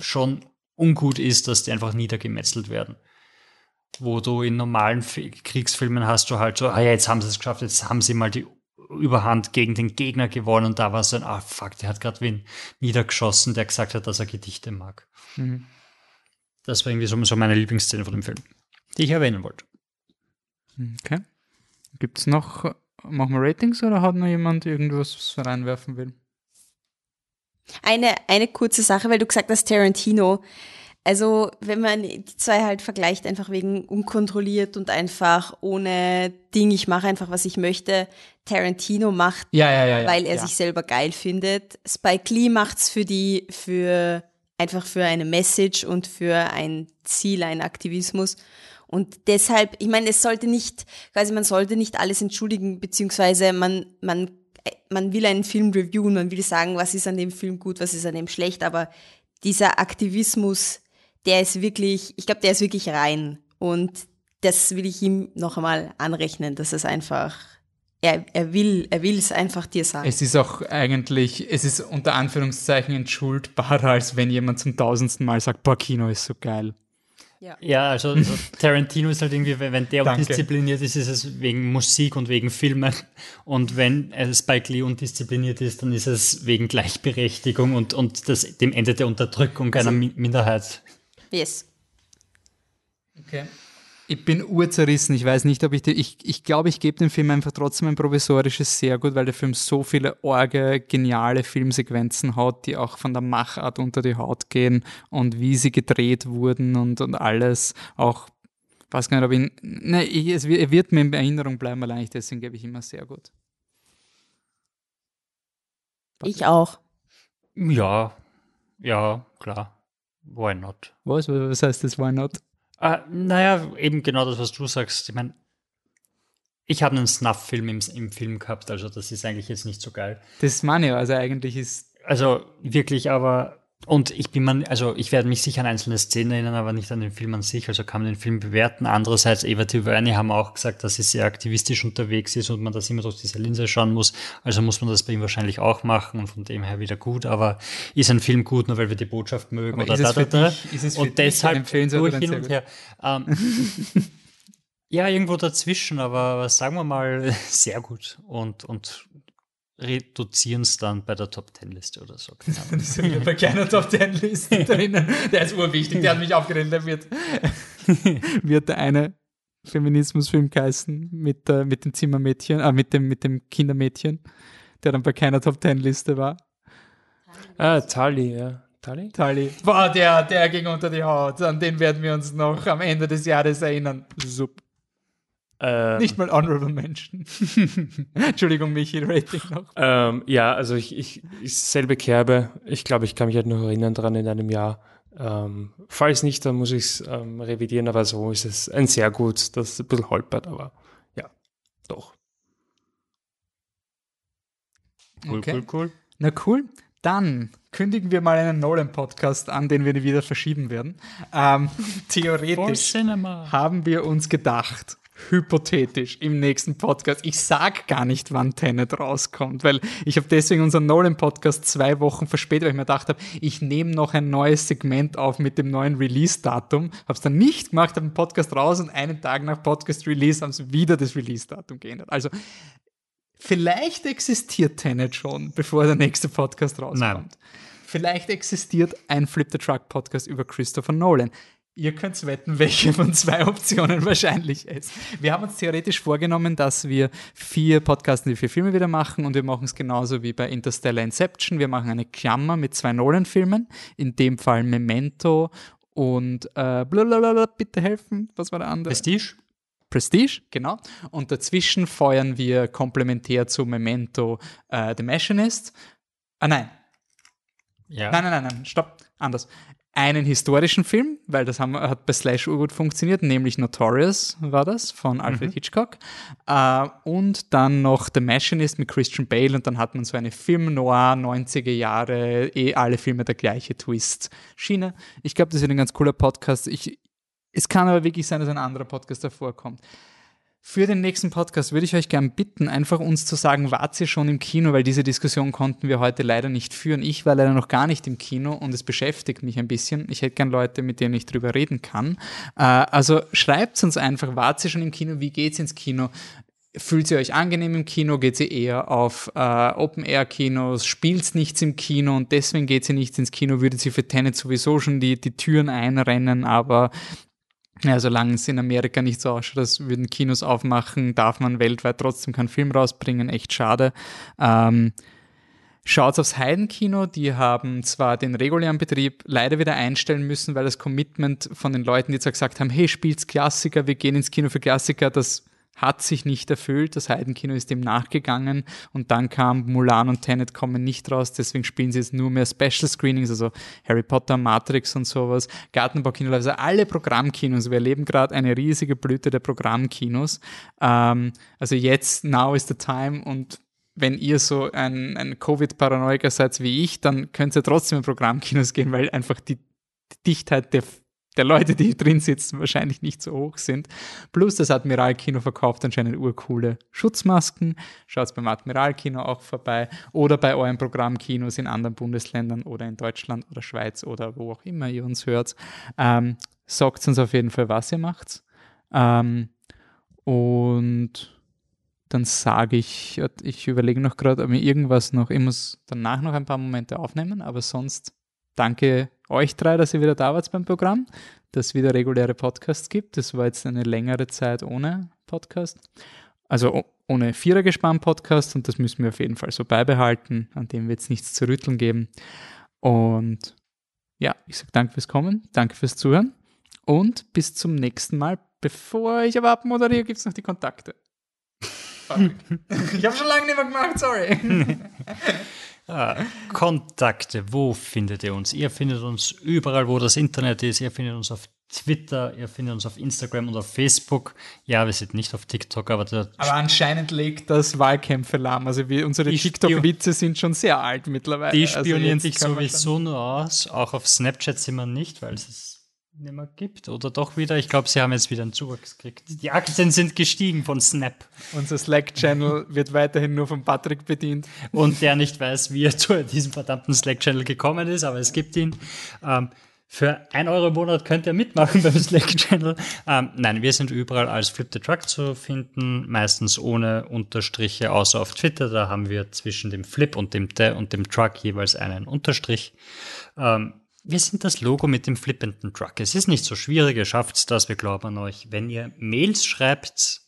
schon ungut ist, dass die einfach niedergemetzelt werden. Wo du in normalen Fi- Kriegsfilmen hast du halt so, ah ja, jetzt haben sie es geschafft, jetzt haben sie mal die Überhand gegen den Gegner gewonnen und da war es dann, ah fuck, der hat gerade wen niedergeschossen, der gesagt hat, dass er Gedichte mag. Mhm. Das war irgendwie so, so meine Lieblingsszene von dem Film, die ich erwähnen wollte. Okay. Gibt es noch, machen wir Ratings oder hat noch jemand irgendwas, was er reinwerfen will? Eine, eine kurze Sache, weil du gesagt hast, Tarantino. Also, wenn man die zwei halt vergleicht, einfach wegen unkontrolliert und einfach ohne Ding, ich mache einfach, was ich möchte. Tarantino macht, Ja, ja, ja. ja. weil er ja. sich selber geil findet. Spike Lee macht's für die, für, einfach für eine Message und für ein Ziel, einen Aktivismus. Und deshalb, ich meine, es sollte nicht, quasi man sollte nicht alles entschuldigen, beziehungsweise man, man, man will einen Film reviewen, man will sagen, was ist an dem Film gut, was ist an dem schlecht, aber dieser Aktivismus, der ist wirklich, ich glaube, der ist wirklich rein. Und das will ich ihm noch einmal anrechnen, dass es einfach, er, er will, er will es einfach dir sagen. Es ist auch eigentlich, es ist unter Anführungszeichen entschuldbarer, als wenn jemand zum tausendsten Mal sagt, boah, Kino ist so geil. Ja, also, also Tarantino ist halt irgendwie, wenn der Danke. undiszipliniert ist, ist es wegen Musik und wegen Filmen. Und wenn Spike Lee undiszipliniert ist, dann ist es wegen Gleichberechtigung und, und das, dem Ende der Unterdrückung einer Mi- Minderheit. Yes. Okay. Ich bin urzerrissen. Ich weiß nicht, ob ich, die, ich, ich glaube, ich gebe dem Film einfach trotzdem ein provisorisches sehr gut, weil der Film so viele orge, geniale Filmsequenzen hat, die auch von der Machart unter die Haut gehen und wie sie gedreht wurden und, und alles. Auch, weiß gar nicht, ob ich, ne, ich, es, wird- wird mir in Erinnerung bleiben, allein ich, deswegen gebe ich immer sehr gut. Ich auch. Ja, ja, klar. Why not? Was? Was heißt das, why not? Äh, naja, eben genau das, was du sagst. Ich meine, ich habe einen Snuff-Film im, im Film gehabt, also das ist eigentlich jetzt nicht so geil. Das meine ich, also eigentlich ist, Also wirklich, aber und ich bin man, also ich werde mich sicher an einzelne Szenen erinnern, aber nicht an den Film an sich. Also kann man den Film bewerten. Andererseits, Eva Tuverne haben auch gesagt, dass sie sehr aktivistisch unterwegs ist und man das immer durch diese Linse schauen muss. Also muss man das bei ihm wahrscheinlich auch machen und von dem her wieder gut. Aber ist ein Film gut, nur weil wir die Botschaft mögen Aber oder ist es da, da, da. Und deshalb durch hin und her. Ähm, ja, irgendwo dazwischen, aber sagen wir mal, sehr gut und, und reduzieren es dann bei der Top Ten Liste oder so. Das ist wieder bei keiner Top Ten Liste drinnen. Der ist urwichtig, der hat mich aufgeregt. Der wird, wird der eine Feminismusfilm geheißen mit, äh, mit dem Zimmermädchen, äh, mit dem, mit dem Kindermädchen, der dann bei keiner Top Ten Liste war. Ah, Tali, ja. Tully? Tully. Boah, der, der ging unter die Haut. An den werden wir uns noch am Ende des Jahres erinnern. Sup. Ähm, Nicht mal Honorable Menschen. Entschuldigung, Michi, Rating noch. Ähm, ja, also ich, ich, ich selbe Kerbe. Ich glaube, ich kann mich halt noch erinnern dran in einem Jahr. Ähm, falls nicht, dann muss ich es ähm, revidieren, aber so ist es ein sehr gut, das ist ein bisschen holpert, aber ja, doch. Cool, Okay. cool, cool. Na cool. Dann kündigen wir mal einen Nolan-Podcast an, den wir wieder verschieben werden. Ähm, theoretisch Cinema. haben wir uns gedacht, hypothetisch im nächsten Podcast, ich sag gar nicht, wann Tenet rauskommt, weil ich habe deswegen unseren Nolan-Podcast zwei Wochen verspätet, weil ich mir gedacht habe, ich nehme noch ein neues Segment auf mit dem neuen Release-Datum, habe es dann nicht gemacht, habe den Podcast raus und einen Tag nach Podcast-Release haben sie wieder das Release-Datum geändert. Also Vielleicht existiert Tenet schon, bevor der nächste Podcast rauskommt. Nein. Vielleicht existiert ein Flip the Truck Podcast über Christopher Nolan. Ihr könnt wetten, welche von zwei Optionen wahrscheinlich ist. Wir haben uns theoretisch vorgenommen, dass wir vier Podcasts und die vier Filme wieder machen und wir machen es genauso wie bei Interstellar Inception. Wir machen eine Klammer mit zwei Nolan-Filmen, in dem Fall Memento und äh, blablabla, bitte helfen, was war der andere? Prestige? Prestige, genau. Und dazwischen feuern wir komplementär zu Memento äh, The Machinist. Ah nein, Ja. nein, nein, nein, nein, stopp, anders. Einen historischen Film, weil das haben, hat bei Slash gut funktioniert, nämlich Notorious war das von Alfred Hitchcock. Äh, und dann noch The Machinist mit Christian Bale und dann hat man so eine Film-Noir, 90er Jahre, eh alle Filme der gleiche Twist-Schiene. Ich glaube, das wird ein ganz cooler Podcast. Ich, es kann aber wirklich sein, dass ein anderer Podcast davor kommt. Für den nächsten Podcast würde ich euch gern bitten, einfach uns zu sagen, wart ihr schon im Kino, weil diese Diskussion konnten wir heute leider nicht führen. Ich war leider noch gar nicht im Kino und es beschäftigt mich ein bisschen. Ich hätte gern Leute, mit denen ich drüber reden kann. Äh, also schreibt uns einfach, wart ihr schon im Kino, wie geht's ins Kino? Fühlt ihr euch angenehm im Kino? Geht ihr eher auf äh, Open-Air-Kinos? Spielt nichts im Kino und deswegen geht sie nicht ins Kino? Würdet sie für Tenet sowieso schon die, die Türen einrennen, aber ja, solange es in Amerika nicht so ausschaut, als würden Kinos aufmachen, darf man weltweit trotzdem keinen Film rausbringen. Echt schade. Ähm, Schaut aufs Heidenkino, die haben zwar den regulären Betrieb leider wieder einstellen müssen, weil das Commitment von den Leuten, die zwar gesagt haben, hey, spielt's Klassiker, wir gehen ins Kino für Klassiker, das hat sich nicht erfüllt. Das Heidenkino ist dem nachgegangen und dann kam Mulan und Tenet kommen nicht raus, deswegen spielen sie jetzt nur mehr Special Screenings, also Harry Potter, Matrix und sowas, Gartenbaukino, also alle Programmkinos. Wir erleben gerade eine riesige Blüte der Programmkinos. Ähm, also jetzt, now is the time und wenn ihr so ein, ein Covid-Paranoiker seid wie ich, dann könnt ihr trotzdem in Programmkinos gehen, weil einfach die Dichtheit der, der Leute, die drin sitzen, wahrscheinlich nicht so hoch sind. Plus das Admiralkino verkauft anscheinend urcoole Schutzmasken. Schaut beim Admiralkino auch vorbei oder bei euren Programmkinos in anderen Bundesländern oder in Deutschland oder Schweiz oder wo auch immer ihr uns hört. Ähm, sagt uns auf jeden Fall, was ihr macht. Ähm, und dann sage ich, ich überlege noch gerade, ob mir irgendwas noch, ich muss danach noch ein paar Momente aufnehmen, aber sonst danke euch drei, dass ihr wieder da wart beim Programm, dass es wieder reguläre Podcasts gibt. Das war jetzt eine längere Zeit ohne Podcast. Also ohne Vierergespann-Podcast und das müssen wir auf jeden Fall so beibehalten. An dem wird es nichts zu rütteln geben. Und ja, ich sage danke fürs Kommen, danke fürs Zuhören und bis zum nächsten Mal. Bevor ich aber abmoderiere, gibt es noch die Kontakte. Ich habe schon lange nicht mehr gemacht, sorry. Ah, Kontakte, wo findet ihr uns? Ihr findet uns überall, wo das Internet ist. Ihr findet uns auf Twitter, ihr findet uns auf Instagram und auf Facebook. Ja, wir sind nicht auf TikTok, aber der Aber anscheinend legt das Wahlkämpfe lahm. Also wir, unsere TikTok-Witze sind schon sehr alt mittlerweile. Die Also spionieren jetzt sich sowieso nur aus. Auch auf Snapchat sind wir nicht, weil es es nicht mehr gibt. Oder doch wieder. Ich glaube, sie haben jetzt wieder einen Zuwachs gekriegt. Die Aktien sind gestiegen von Snap. Unser Slack-Channel wird weiterhin nur von Patrick bedient. Und der nicht weiß, wie er zu diesem verdammten Slack-Channel gekommen ist, aber es gibt ihn. Ähm, für 1 Euro im Monat könnt ihr mitmachen beim Slack-Channel. Ähm, nein, wir sind überall als Flip the Truck zu finden, meistens ohne Unterstriche, außer auf Twitter. Da haben wir zwischen dem Flip und dem The und dem Truck jeweils einen Unterstrich. Ähm, wir sind das Logo mit dem flippenden Truck. Es ist nicht so schwierig, ihr schafft das, wir glauben an euch. Wenn ihr Mails schreibt,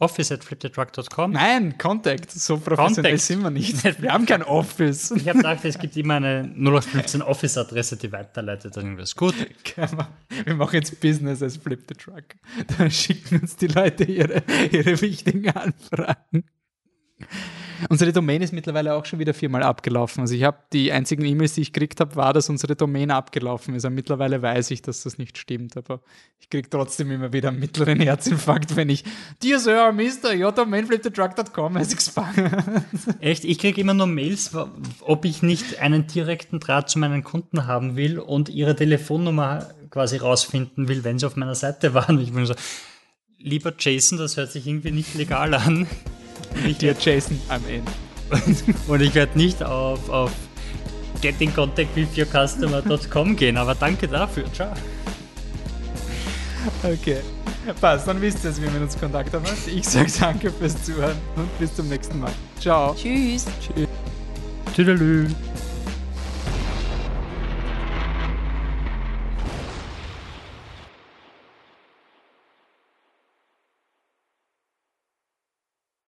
Office at flipthetruck.com. Nein, Contact. So professionell Contact. sind wir nicht. Wir haben kein Office. Ich habe gedacht, es gibt immer eine 0815 Office-Adresse, die weiterleitet an irgendwas. Gut. Wir machen jetzt Business als Flip the Truck. Da schicken uns die Leute ihre, ihre wichtigen Anfragen. Unsere Domain ist mittlerweile auch schon wieder viermal abgelaufen. Also ich habe die einzigen E-Mails, die ich gekriegt habe, war, dass unsere Domain abgelaufen ist. Und mittlerweile weiß ich, dass das nicht stimmt, aber ich kriege trotzdem immer wieder einen mittleren Herzinfarkt, wenn ich Dear Sir, Mr. Your domain flipthetruck.com has expired. Echt, ich kriege immer nur Mails, ob ich nicht einen direkten Draht zu meinen Kunden haben will und ihre Telefonnummer quasi rausfinden will, wenn sie auf meiner Seite waren. Ich bin so, lieber Jason, das hört sich irgendwie nicht legal an. Dear werd- Jason, I'm in. Und ich werde nicht auf, auf getincontactwithyourcustomer.com gehen, aber danke dafür. Ciao. Okay. Passt, dann wisst ihr es, wie man uns Kontakt haben. Ich sage danke fürs Zuhören und bis zum nächsten Mal. Ciao. Tschüss. Tschüss. Tüdelü.